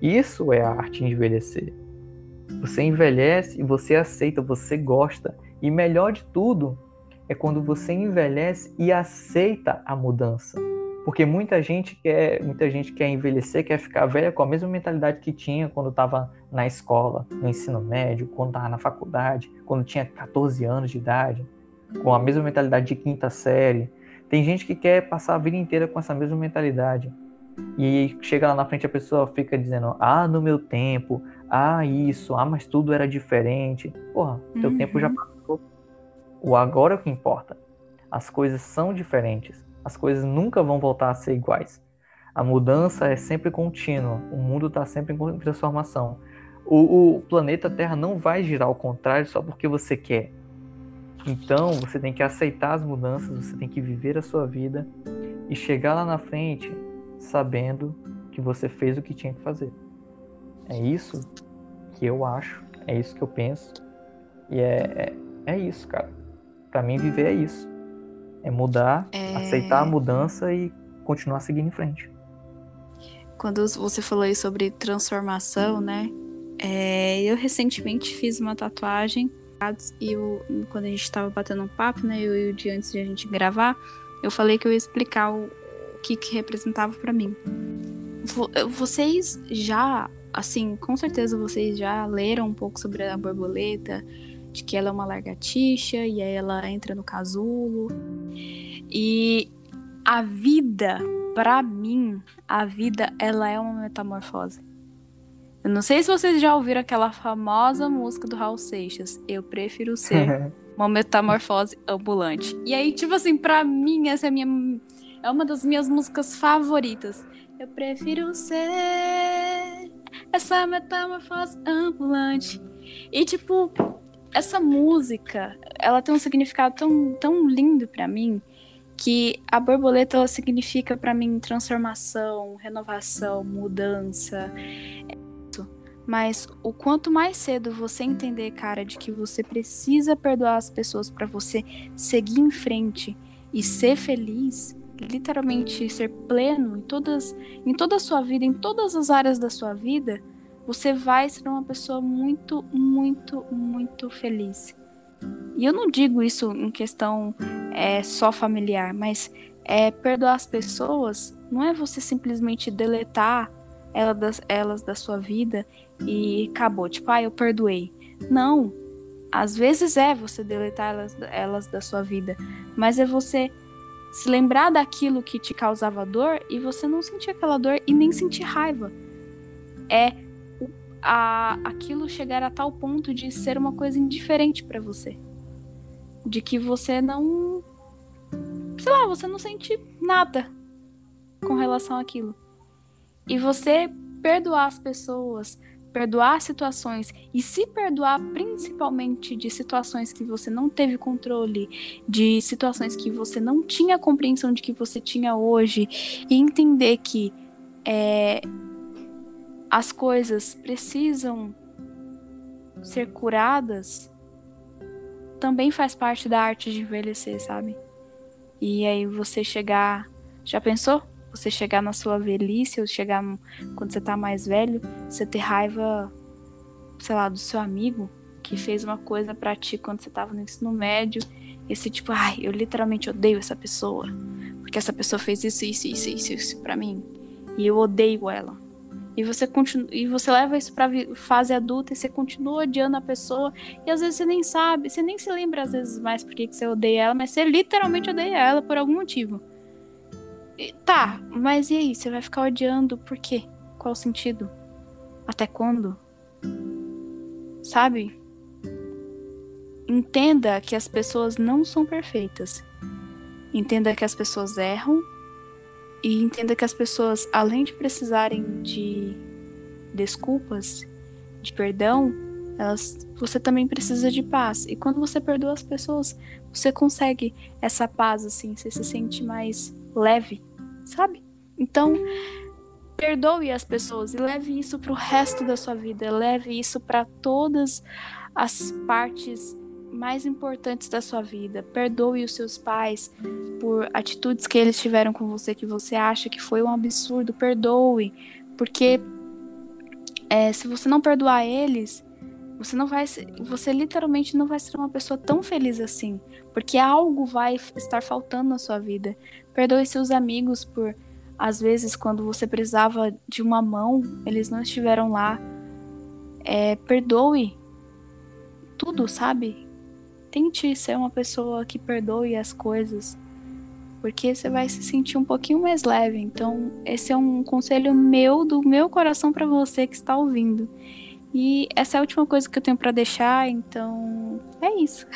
Isso é a arte de envelhecer. Você envelhece e você aceita, você gosta. E melhor de tudo é quando você envelhece e aceita a mudança. Porque muita gente quer, muita gente quer envelhecer, quer ficar velha com a mesma mentalidade que tinha quando estava na escola, no ensino médio, quando estava na faculdade, quando tinha 14 anos de idade, com a mesma mentalidade de quinta série. Tem gente que quer passar a vida inteira com essa mesma mentalidade. E chega lá na frente a pessoa fica dizendo: "Ah, no meu tempo, ah, isso, ah, mas tudo era diferente". Porra, teu uhum. tempo já passou. O agora é o que importa. As coisas são diferentes as coisas nunca vão voltar a ser iguais. A mudança é sempre contínua, o mundo está sempre em transformação. O, o, planeta Terra não vai girar ao contrário só porque você quer. Então você tem que aceitar as mudanças, você tem que viver a sua vida e chegar lá na frente sabendo que você fez o que tinha que fazer. É isso que eu acho, é isso que eu penso e é, é, é isso, cara. Para mim viver é isso. É mudar, é... aceitar a mudança e continuar seguindo em frente. Quando você falou aí sobre transformação, né? É, eu recentemente fiz uma tatuagem e eu, quando a gente estava batendo um papo, né? Eu e o dia antes de a gente gravar, eu falei que eu ia explicar o, que, que representava para mim. Vocês já, assim, com certeza vocês já leram um pouco sobre a borboleta, de que ela é uma largatixa e aí ela entra no casulo. E a vida, para mim, a vida ela é uma metamorfose. Eu não sei se vocês já ouviram aquela famosa música do Raul Seixas, Eu prefiro ser uma metamorfose ambulante. E aí, tipo assim, para mim essa é minha é uma das minhas músicas favoritas. Eu prefiro ser essa metamorfose ambulante. E, tipo, essa música, ela tem um significado tão, tão lindo para mim que a borboleta ela significa para mim transformação, renovação, mudança. Mas o quanto mais cedo você entender, cara, de que você precisa perdoar as pessoas para você seguir em frente e ser feliz, literalmente ser pleno em todas em toda a sua vida, em todas as áreas da sua vida, você vai ser uma pessoa muito, muito, muito feliz. E eu não digo isso em questão é, só familiar, mas é perdoar as pessoas não é você simplesmente deletar ela das, elas da sua vida e acabou, tipo, ah, eu perdoei. Não. Às vezes é você deletar elas, elas da sua vida, mas é você se lembrar daquilo que te causava dor e você não sentir aquela dor e nem sentir raiva. É a, aquilo chegar a tal ponto de ser uma coisa indiferente para você. De que você não. Sei lá, você não sente nada com relação àquilo. E você perdoar as pessoas, perdoar situações e se perdoar principalmente de situações que você não teve controle, de situações que você não tinha compreensão de que você tinha hoje e entender que é, as coisas precisam ser curadas também faz parte da arte de envelhecer, sabe? E aí você chegar, já pensou? você chegar na sua velhice ou chegar quando você tá mais velho, você ter raiva, sei lá, do seu amigo que fez uma coisa para ti quando você tava no ensino médio, esse tipo, ai, eu literalmente odeio essa pessoa, porque essa pessoa fez isso, isso, isso, isso, isso para mim, e eu odeio ela. E você continua, e você leva isso para fase adulta e você continua odiando a pessoa e às vezes você nem sabe, você nem se lembra às vezes mais por que você odeia ela, mas você literalmente odeia ela por algum motivo. Tá, mas e aí? Você vai ficar odiando por quê? Qual o sentido? Até quando? Sabe? Entenda que as pessoas não são perfeitas. Entenda que as pessoas erram. E entenda que as pessoas, além de precisarem de desculpas, de perdão, elas, você também precisa de paz. E quando você perdoa as pessoas, você consegue essa paz, assim, você se sente mais leve, sabe? Então, perdoe as pessoas e leve isso para o resto da sua vida, leve isso para todas as partes mais importantes da sua vida. Perdoe os seus pais por atitudes que eles tiveram com você que você acha que foi um absurdo. Perdoe, porque é, se você não perdoar eles, você não vai, você literalmente não vai ser uma pessoa tão feliz assim, porque algo vai estar faltando na sua vida. Perdoe seus amigos por, às vezes, quando você precisava de uma mão, eles não estiveram lá. É, perdoe tudo, sabe? Tente ser uma pessoa que perdoe as coisas, porque você vai se sentir um pouquinho mais leve. Então, esse é um conselho meu, do meu coração para você que está ouvindo. E essa é a última coisa que eu tenho para deixar, então é isso.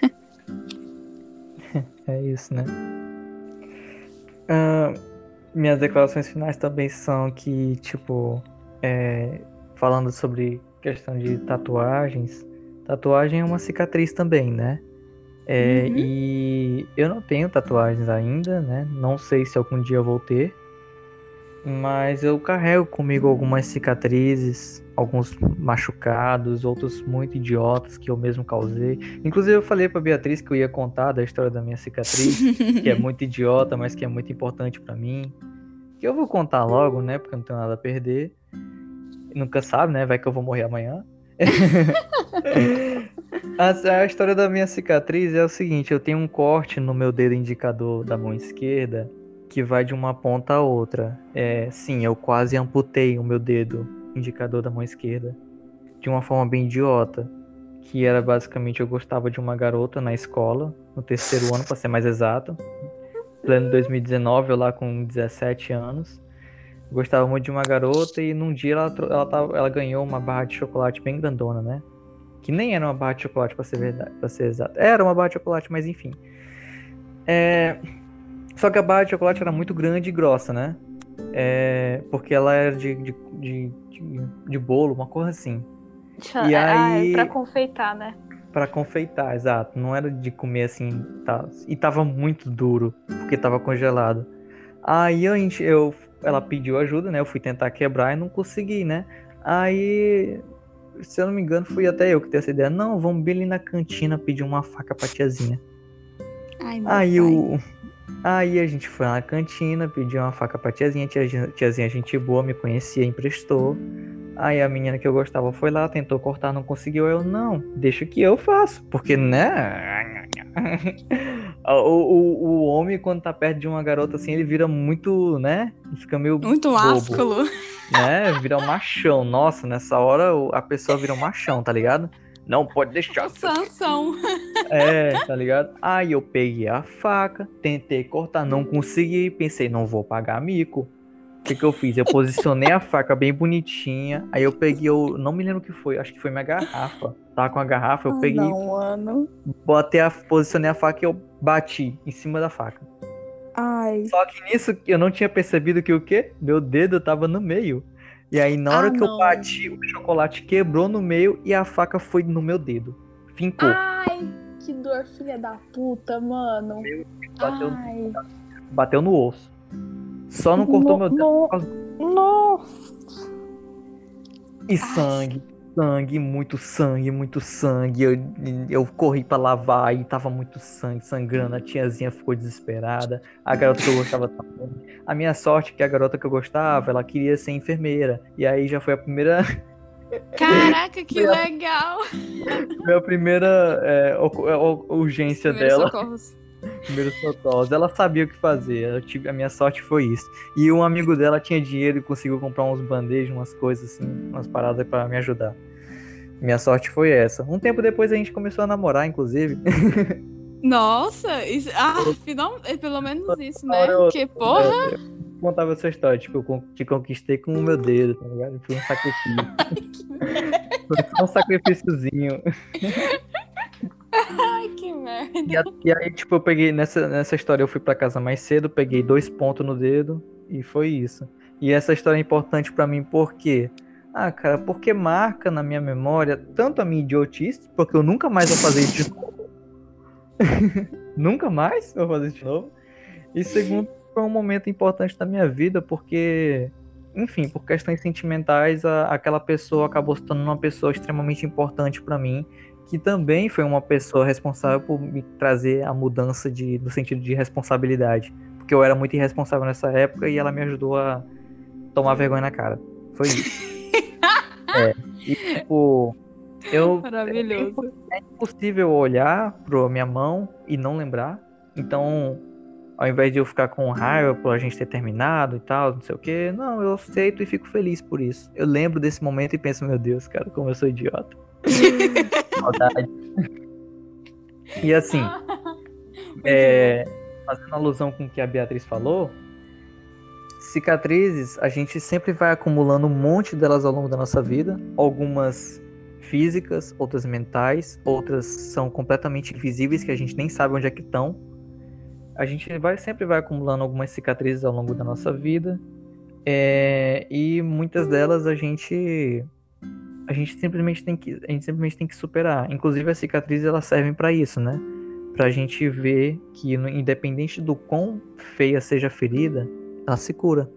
é isso, né? Uh, minhas declarações finais também são que, tipo, é, falando sobre questão de tatuagens, tatuagem é uma cicatriz também, né? É, uhum. E eu não tenho tatuagens ainda, né? Não sei se algum dia eu vou ter. Mas eu carrego comigo algumas cicatrizes, alguns machucados, outros muito idiotas que eu mesmo causei. Inclusive eu falei para Beatriz que eu ia contar da história da minha cicatriz, que é muito idiota, mas que é muito importante para mim. Que eu vou contar logo, né? Porque eu não tenho nada a perder. Nunca sabe, né? Vai que eu vou morrer amanhã. A, a história da minha cicatriz é o seguinte: eu tenho um corte no meu dedo indicador da mão esquerda que vai de uma ponta a outra. É, sim, eu quase amputei o meu dedo indicador da mão esquerda de uma forma bem idiota, que era basicamente eu gostava de uma garota na escola, no terceiro ano, para ser mais exato. Plano 2019, eu lá com 17 anos. Gostava muito de uma garota e num dia ela, ela, tava, ela ganhou uma barra de chocolate bem grandona, né? Que nem era uma barra de chocolate, para ser verdade, para ser exato. Era uma barra de chocolate, mas enfim. É, só que a barra de chocolate era muito grande e grossa, né? É, porque ela era de, de, de, de, de bolo, uma coisa assim. E aí... Ah, pra confeitar, né? Pra confeitar, exato. Não era de comer assim. Tá. E tava muito duro, porque tava congelado. Aí a gente, eu, ela pediu ajuda, né? Eu fui tentar quebrar e não consegui, né? Aí, se eu não me engano, fui até eu que dei essa ideia. Não, vamos bem ali na cantina pedir uma faca pra tiazinha. Ai, aí o. Aí a gente foi lá na cantina, pediu uma faca pra tiazinha, tiazinha, tiazinha gente boa, me conhecia, emprestou. Aí a menina que eu gostava foi lá, tentou cortar, não conseguiu. Eu, não, deixa que eu faço. Porque, né? o, o, o homem, quando tá perto de uma garota assim, ele vira muito, né? Fica meio. Muito ásculo. Né? Vira um machão. Nossa, nessa hora a pessoa vira um machão, tá ligado? Não pode deixar. Sansão. É, tá ligado? Aí eu peguei a faca, tentei cortar, não consegui. Pensei, não vou pagar mico. O que, que eu fiz? Eu posicionei a faca bem bonitinha. Aí eu peguei, eu não me lembro o que foi, acho que foi minha garrafa. Tava com a garrafa, eu peguei. Não, mano. Botei a, posicionei a faca e eu bati em cima da faca. Ai. Só que nisso eu não tinha percebido que o quê? Meu dedo tava no meio. E aí, na hora ah, que não. eu bati, o chocolate quebrou no meio e a faca foi no meu dedo. Fincou. Ai, que dor, filha da puta, mano. Meu, bateu, Ai. bateu no osso. Só não cortou No- meu dedo. no- Nossa. E sangue, sangue, muito sangue, muito sangue. Eu, eu corri pra lavar e tava muito sangue, sangrando. A tiazinha ficou desesperada. A garota que eu gostava também. A minha sorte é que a garota que eu gostava, ela queria ser enfermeira. E aí já foi a primeira, Caraca, que legal. foi a primeira é, urgência dela. socorros. Primeiros socorros. Ela sabia o que fazer. Tive, a minha sorte foi isso. E um amigo dela tinha dinheiro e conseguiu comprar uns bandejos, umas coisas assim, umas paradas pra me ajudar. Minha sorte foi essa. Um tempo depois a gente começou a namorar, inclusive. Nossa, isso, ah, final, é pelo menos isso, né? Porque, porra, Eu, eu contava essa história, tipo, eu te conquistei com o meu dedo, tá ligado? Foi um sacrifício. Foi só um sacrifíciozinho. ai, que merda. E, e aí, tipo, eu peguei, nessa, nessa história eu fui pra casa mais cedo, peguei dois pontos no dedo e foi isso. E essa história é importante pra mim porque, ah, cara, porque marca na minha memória tanto a minha idiotice, porque eu nunca mais vou fazer isso de novo. nunca mais vou fazer isso de novo. E segundo, foi um momento importante da minha vida porque, enfim, por questões sentimentais, a- aquela pessoa acabou se tornando uma pessoa extremamente importante pra mim que também foi uma pessoa responsável por me trazer a mudança de, no sentido de responsabilidade. Porque eu era muito irresponsável nessa época e ela me ajudou a tomar vergonha na cara. Foi isso. é. E, tipo, eu. Maravilhoso. É impossível olhar pra minha mão e não lembrar. Então, ao invés de eu ficar com raiva por a gente ter terminado e tal, não sei o que, não, eu aceito e fico feliz por isso. Eu lembro desse momento e penso, meu Deus, cara, como eu sou idiota. Saudade. E assim, é, fazendo alusão com o que a Beatriz falou, cicatrizes a gente sempre vai acumulando um monte delas ao longo da nossa vida, algumas físicas, outras mentais, outras são completamente invisíveis que a gente nem sabe onde é que estão. A gente vai sempre vai acumulando algumas cicatrizes ao longo da nossa vida é, e muitas delas a gente a gente simplesmente tem que a gente simplesmente tem que superar. Inclusive as cicatrizes elas servem para isso, né? Pra gente ver que independente do quão feia seja a ferida, ela se cura.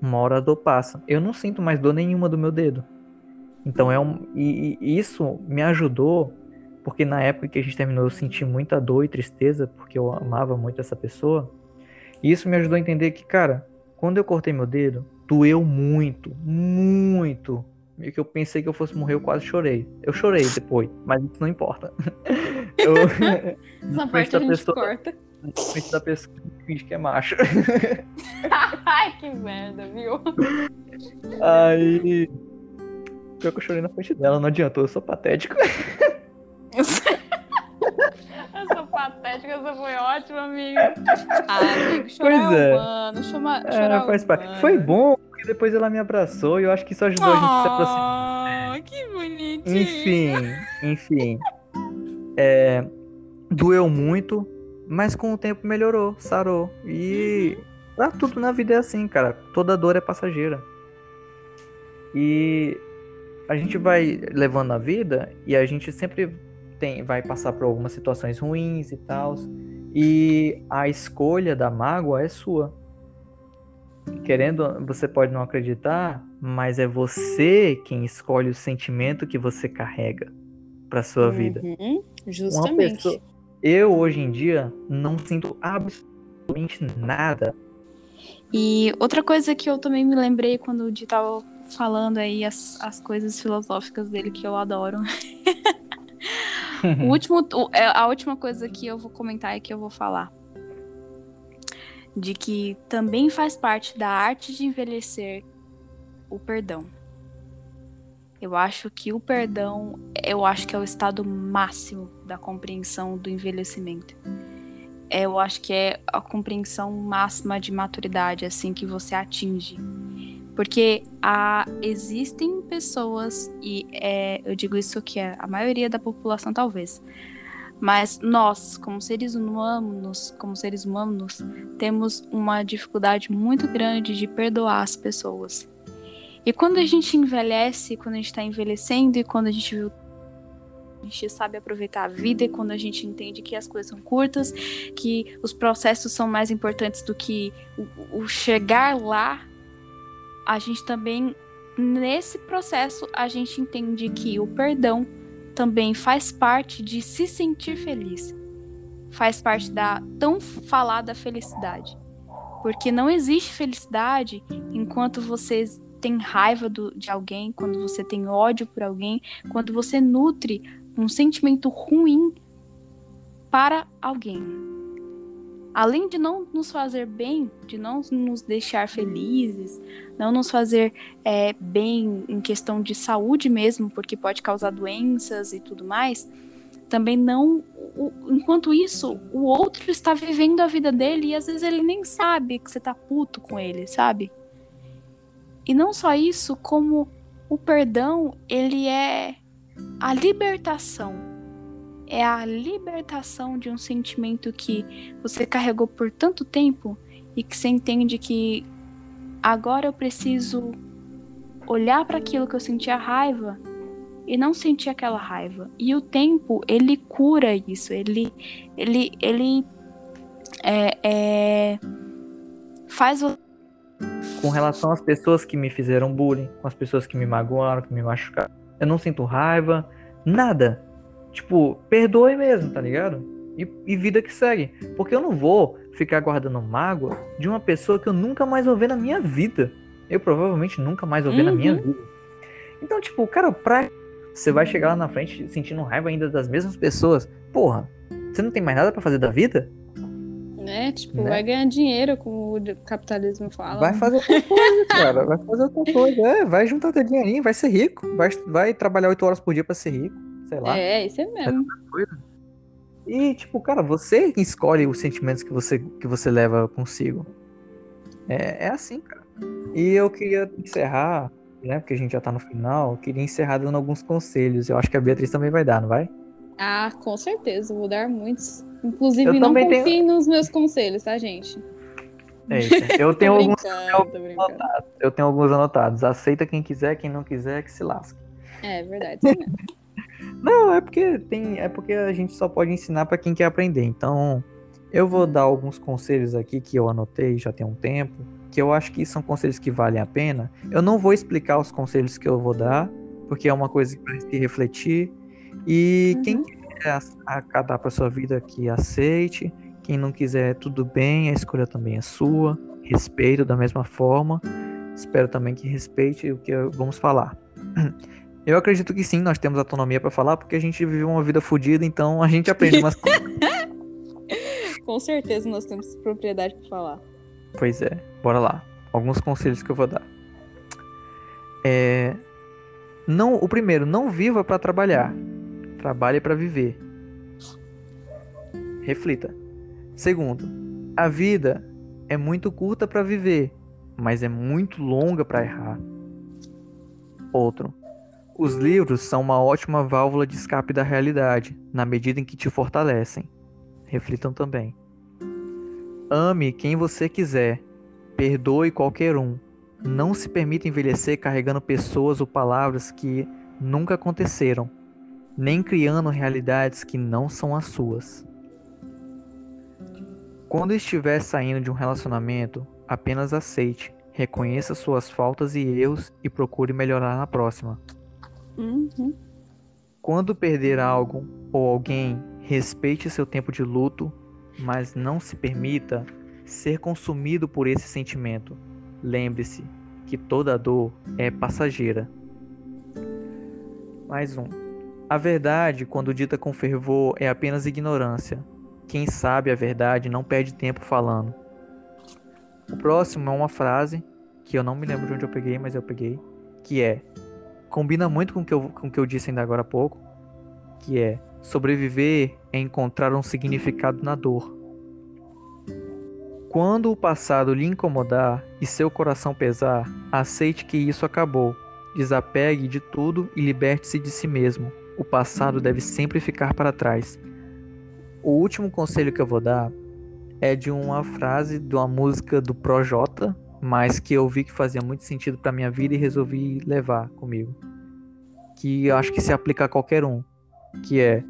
Uma hora a dor passa. Eu não sinto mais dor nenhuma do meu dedo. Então é um e, e isso me ajudou porque na época que a gente terminou eu senti muita dor e tristeza porque eu amava muito essa pessoa. E isso me ajudou a entender que, cara, quando eu cortei meu dedo, doeu muito, muito. Meio que eu pensei que eu fosse morrer, eu quase chorei. Eu chorei depois, mas isso não importa. Eu, Essa parte da a gente pessoa- corta. frente da pessoa que finge que é macho. Ai, que merda, viu? Aí. Pior que eu chorei na frente dela, não adiantou, eu sou patético. Eu sou, eu sou patética, essa foi ótima, amigo. Ah, amigo, chorar Pois é. é humano, chama, É, chorar faz parte. humano. Foi bom, depois ela me abraçou e eu acho que isso ajudou a gente a se aproximar. Oh, que bonitinho. Enfim, enfim. É, doeu muito, mas com o tempo melhorou, sarou. E Ah, tudo na vida é assim, cara. Toda dor é passageira. E a gente vai levando a vida e a gente sempre tem, vai passar por algumas situações ruins e tal. E a escolha da mágoa é sua. Querendo, você pode não acreditar, mas é você quem escolhe o sentimento que você carrega para sua uhum, vida. Justamente. Pessoa, eu hoje em dia não sinto absolutamente nada. E outra coisa que eu também me lembrei quando o Di tava falando aí as, as coisas filosóficas dele que eu adoro. o último, é, a última coisa que eu vou comentar e que eu vou falar. De que também faz parte da arte de envelhecer o perdão. Eu acho que o perdão, eu acho que é o estado máximo da compreensão do envelhecimento. É, eu acho que é a compreensão máxima de maturidade assim que você atinge. Porque há, existem pessoas, e é, eu digo isso que é a maioria da população talvez, mas nós, como seres humanos, como seres humanos, temos uma dificuldade muito grande de perdoar as pessoas. E quando a gente envelhece, quando a gente está envelhecendo e quando a gente viu a gente sabe aproveitar a vida e quando a gente entende que as coisas são curtas, que os processos são mais importantes do que o, o chegar lá, a gente também nesse processo a gente entende que o perdão também faz parte de se sentir feliz. Faz parte da tão falada felicidade. Porque não existe felicidade enquanto vocês tem raiva do, de alguém, quando você tem ódio por alguém, quando você nutre um sentimento ruim para alguém. Além de não nos fazer bem, de não nos deixar felizes, não nos fazer é, bem em questão de saúde mesmo, porque pode causar doenças e tudo mais, também não. O, enquanto isso, o outro está vivendo a vida dele e às vezes ele nem sabe que você tá puto com ele, sabe? E não só isso, como o perdão, ele é a libertação. É a libertação de um sentimento que você carregou por tanto tempo e que você entende que agora eu preciso olhar para aquilo que eu sentia raiva e não sentir aquela raiva. E o tempo, ele cura isso, ele, ele, ele é, é, faz você com relação às pessoas que me fizeram bullying, com as pessoas que me magoaram, que me machucaram. Eu não sinto raiva, nada. Tipo, perdoe mesmo, tá ligado? E, e, vida que segue. Porque eu não vou ficar guardando mágoa de uma pessoa que eu nunca mais vou ver na minha vida. Eu provavelmente nunca mais vou ver uhum. na minha uhum. vida. Então, tipo, cara, pra. Você vai chegar lá na frente sentindo raiva ainda das mesmas pessoas. Porra, você não tem mais nada para fazer da vida? né? Tipo, né? vai ganhar dinheiro, como o capitalismo fala. Vai fazer outra coisa, cara. Vai fazer outra coisa. É, vai juntar teu dinheirinho, vai ser rico. Vai, vai trabalhar oito horas por dia pra ser rico. Sei lá. É, isso é mesmo. E, tipo, cara, você escolhe os sentimentos que você, que você leva consigo. É, é assim, cara. E eu queria encerrar, né? Porque a gente já tá no final. Eu queria encerrar dando alguns conselhos. Eu acho que a Beatriz também vai dar, não vai? Ah, com certeza. Vou dar muitos. Inclusive, eu não confiem tenho... nos meus conselhos, tá, gente? É isso. Eu tenho alguns anotados. Eu tenho alguns anotados. Aceita quem quiser, quem não quiser, que se lasque. É verdade. Não, é porque tem, é porque a gente só pode ensinar para quem quer aprender. Então, eu vou dar alguns conselhos aqui que eu anotei já tem um tempo, que eu acho que são conselhos que valem a pena. Eu não vou explicar os conselhos que eu vou dar, porque é uma coisa para se refletir. E uhum. quem quiser acatar para sua vida, que aceite. Quem não quiser, tudo bem, a escolha também é sua. Respeito da mesma forma. Espero também que respeite o que vamos falar. Eu acredito que sim, nós temos autonomia para falar, porque a gente vive uma vida fodida, então a gente aprende umas coisas. Com certeza nós temos propriedade para falar. Pois é, bora lá. Alguns conselhos que eu vou dar. É, não, o primeiro, não viva para trabalhar. Trabalhe para viver. Reflita. Segundo, a vida é muito curta para viver, mas é muito longa para errar. Outro. Os livros são uma ótima válvula de escape da realidade, na medida em que te fortalecem. Reflitam também. Ame quem você quiser, Perdoe qualquer um. Não se permita envelhecer carregando pessoas ou palavras que nunca aconteceram, nem criando realidades que não são as suas. Quando estiver saindo de um relacionamento, apenas aceite, reconheça suas faltas e erros e procure melhorar na próxima. Uhum. Quando perder algo ou alguém, respeite seu tempo de luto, mas não se permita ser consumido por esse sentimento. Lembre-se que toda dor é passageira. Mais um. A verdade, quando dita com fervor, é apenas ignorância. Quem sabe a verdade não perde tempo falando. O próximo é uma frase que eu não me lembro de onde eu peguei, mas eu peguei, que é combina muito com o que eu, com o que eu disse ainda agora há pouco, que é sobreviver é encontrar um significado na dor. Quando o passado lhe incomodar e seu coração pesar, aceite que isso acabou. Desapegue de tudo e liberte-se de si mesmo. O passado deve sempre ficar para trás. O último conselho que eu vou dar é de uma frase de uma música do Projota, mas que eu vi que fazia muito sentido para minha vida e resolvi levar comigo. Que eu acho que se aplica a qualquer um, que é: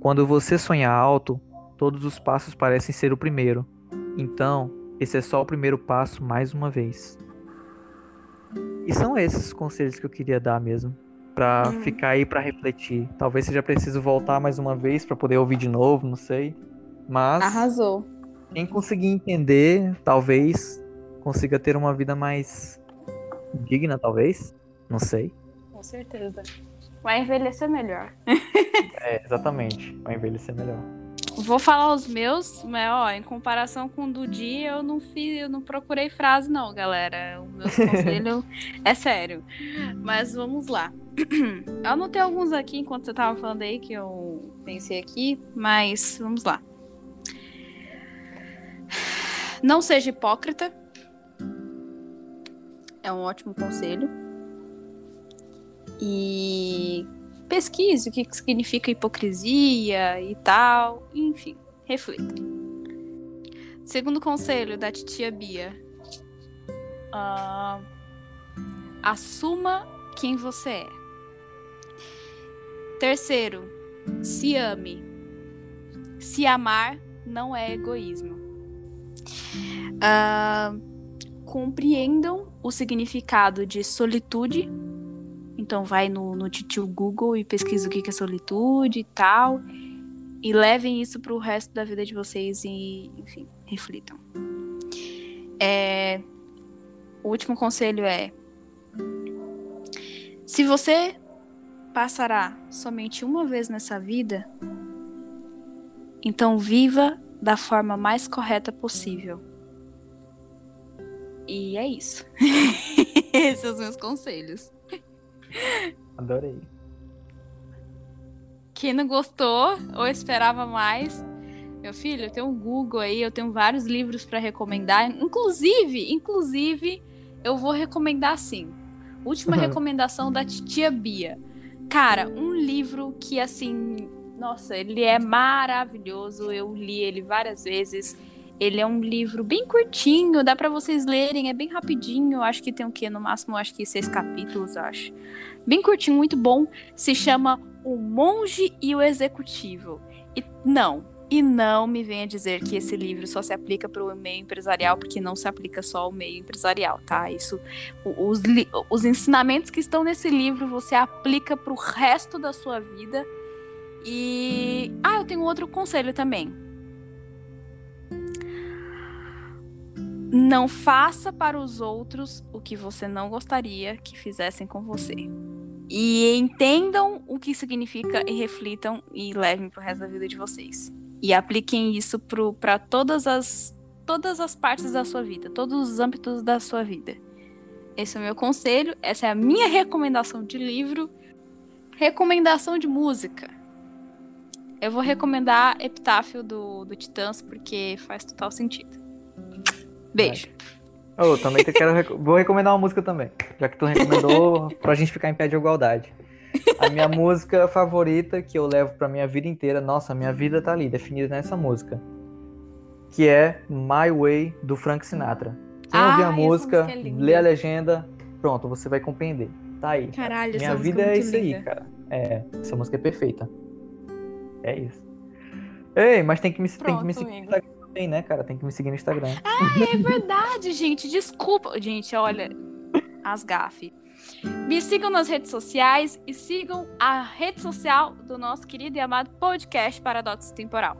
quando você sonha alto, todos os passos parecem ser o primeiro. Então, esse é só o primeiro passo mais uma vez. E são esses os conselhos que eu queria dar mesmo, para Hum. ficar aí para refletir. Talvez seja preciso voltar mais uma vez para poder ouvir de novo, não sei. Mas Arrasou. quem conseguir entender, talvez consiga ter uma vida mais digna, talvez. Não sei. Com certeza. Vai envelhecer melhor. É, exatamente. Vai envelhecer melhor. Vou falar os meus, mas ó, em comparação com o do dia, eu não fiz, eu não procurei frase, não, galera. O meu conselho é sério. Mas vamos lá. Eu anotei alguns aqui enquanto você tava falando aí que eu pensei aqui, mas vamos lá. Não seja hipócrita. É um ótimo conselho. E pesquise o que significa hipocrisia e tal. Enfim, reflita. Segundo conselho da titia Bia. ah, assuma quem você é. Terceiro, se ame. Se amar não é egoísmo. Ah, compreendam o significado de solitude então vai no, no Google e pesquisa o que é solitude e tal. E levem isso pro resto da vida de vocês e, enfim, reflitam. É, o último conselho é: se você passará somente uma vez nessa vida, então viva da forma mais correta possível. E é isso. Esses são os meus conselhos. Adorei. Quem não gostou ou esperava mais, meu filho, eu tenho um Google aí, eu tenho vários livros para recomendar. Inclusive, inclusive, eu vou recomendar sim. Última recomendação da titia Bia. Cara, um livro que assim, nossa, ele é maravilhoso. Eu li ele várias vezes. Ele é um livro bem curtinho, dá para vocês lerem, é bem rapidinho. Acho que tem o quê? No máximo, acho que seis capítulos, acho. Bem curtinho, muito bom. Se chama O Monge e o Executivo. E não, e não me venha dizer que esse livro só se aplica para o meio empresarial, porque não se aplica só ao meio empresarial, tá? Isso, os, os ensinamentos que estão nesse livro você aplica para o resto da sua vida. E ah, eu tenho outro conselho também. Não faça para os outros o que você não gostaria que fizessem com você. E entendam o que significa e reflitam e levem pro resto da vida de vocês. E apliquem isso para todas as todas as partes da sua vida, todos os âmbitos da sua vida. Esse é o meu conselho, essa é a minha recomendação de livro. Recomendação de música. Eu vou recomendar Epitáfio do, do Titãs, porque faz total sentido. Beijo. Eu também te quero vou recomendar uma música também, já que tu recomendou pra gente ficar em pé de igualdade. A minha música favorita que eu levo pra minha vida inteira, nossa, minha vida tá ali, definida nessa música. Que é My Way do Frank Sinatra. Ouvir Ah, a essa música, música é ler a legenda, pronto, você vai compreender. Tá aí. Caralho, essa Minha música vida é é isso aí, cara. É, essa música é perfeita. É isso. Ei, mas tem que me, tem que me Pronto, seguir também, né, cara? Tem que me seguir no Instagram. É verdade, gente. Desculpa. Gente, olha. As gafe. Me sigam nas redes sociais e sigam a rede social do nosso querido e amado podcast Paradoxo Temporal.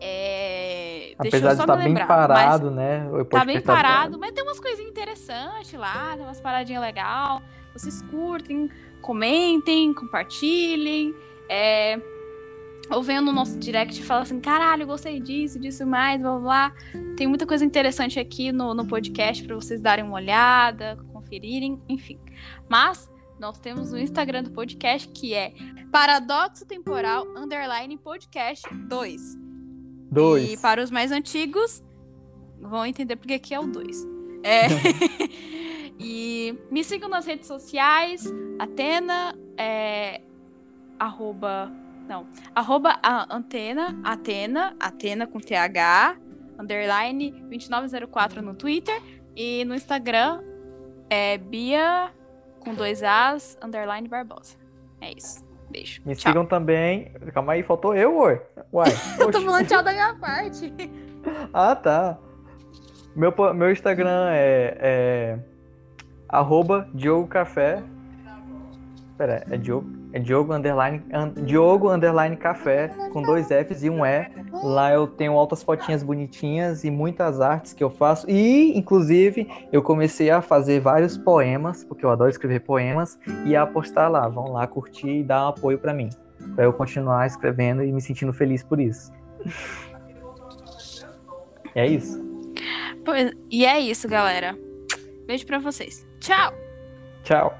É... Deixa Apesar de só estar me bem lembrar. parado, né? tá bem tá parado, mas tem umas coisinhas interessantes lá, tem umas paradinhas legais. Vocês curtem, comentem, compartilhem. É... Ou venham no nosso direct e fala assim: caralho, gostei disso, disso mais, blá blá. blá. Tem muita coisa interessante aqui no, no podcast para vocês darem uma olhada, conferirem, enfim. Mas nós temos o Instagram do podcast que é Paradoxo Temporal Underline Podcast 2. Dois. E para os mais antigos, vão entender porque aqui é o 2. É. e me sigam nas redes sociais, Atena, é, arroba, não, arroba a Antena, Atena, Atena com TH, underline 2904 no Twitter e no Instagram é Bia com dois As, underline Barbosa. É isso. Beijo. Me tchau. sigam também. Calma aí, faltou eu, ué. Uai. Eu tô falando tchau da minha parte. Ah, tá. Meu, meu Instagram é, é arroba Diogo Café. Pera, é Diogo, é Diogo underline, an- Diogo underline Café com dois Fs e um E. Lá eu tenho altas fotinhas bonitinhas e muitas artes que eu faço. E, inclusive, eu comecei a fazer vários poemas, porque eu adoro escrever poemas, e a postar lá. Vão lá curtir e dar um apoio pra mim. Pra eu continuar escrevendo e me sentindo feliz por isso. É isso. Pois- e é isso, galera. Beijo pra vocês. Tchau! Tchau.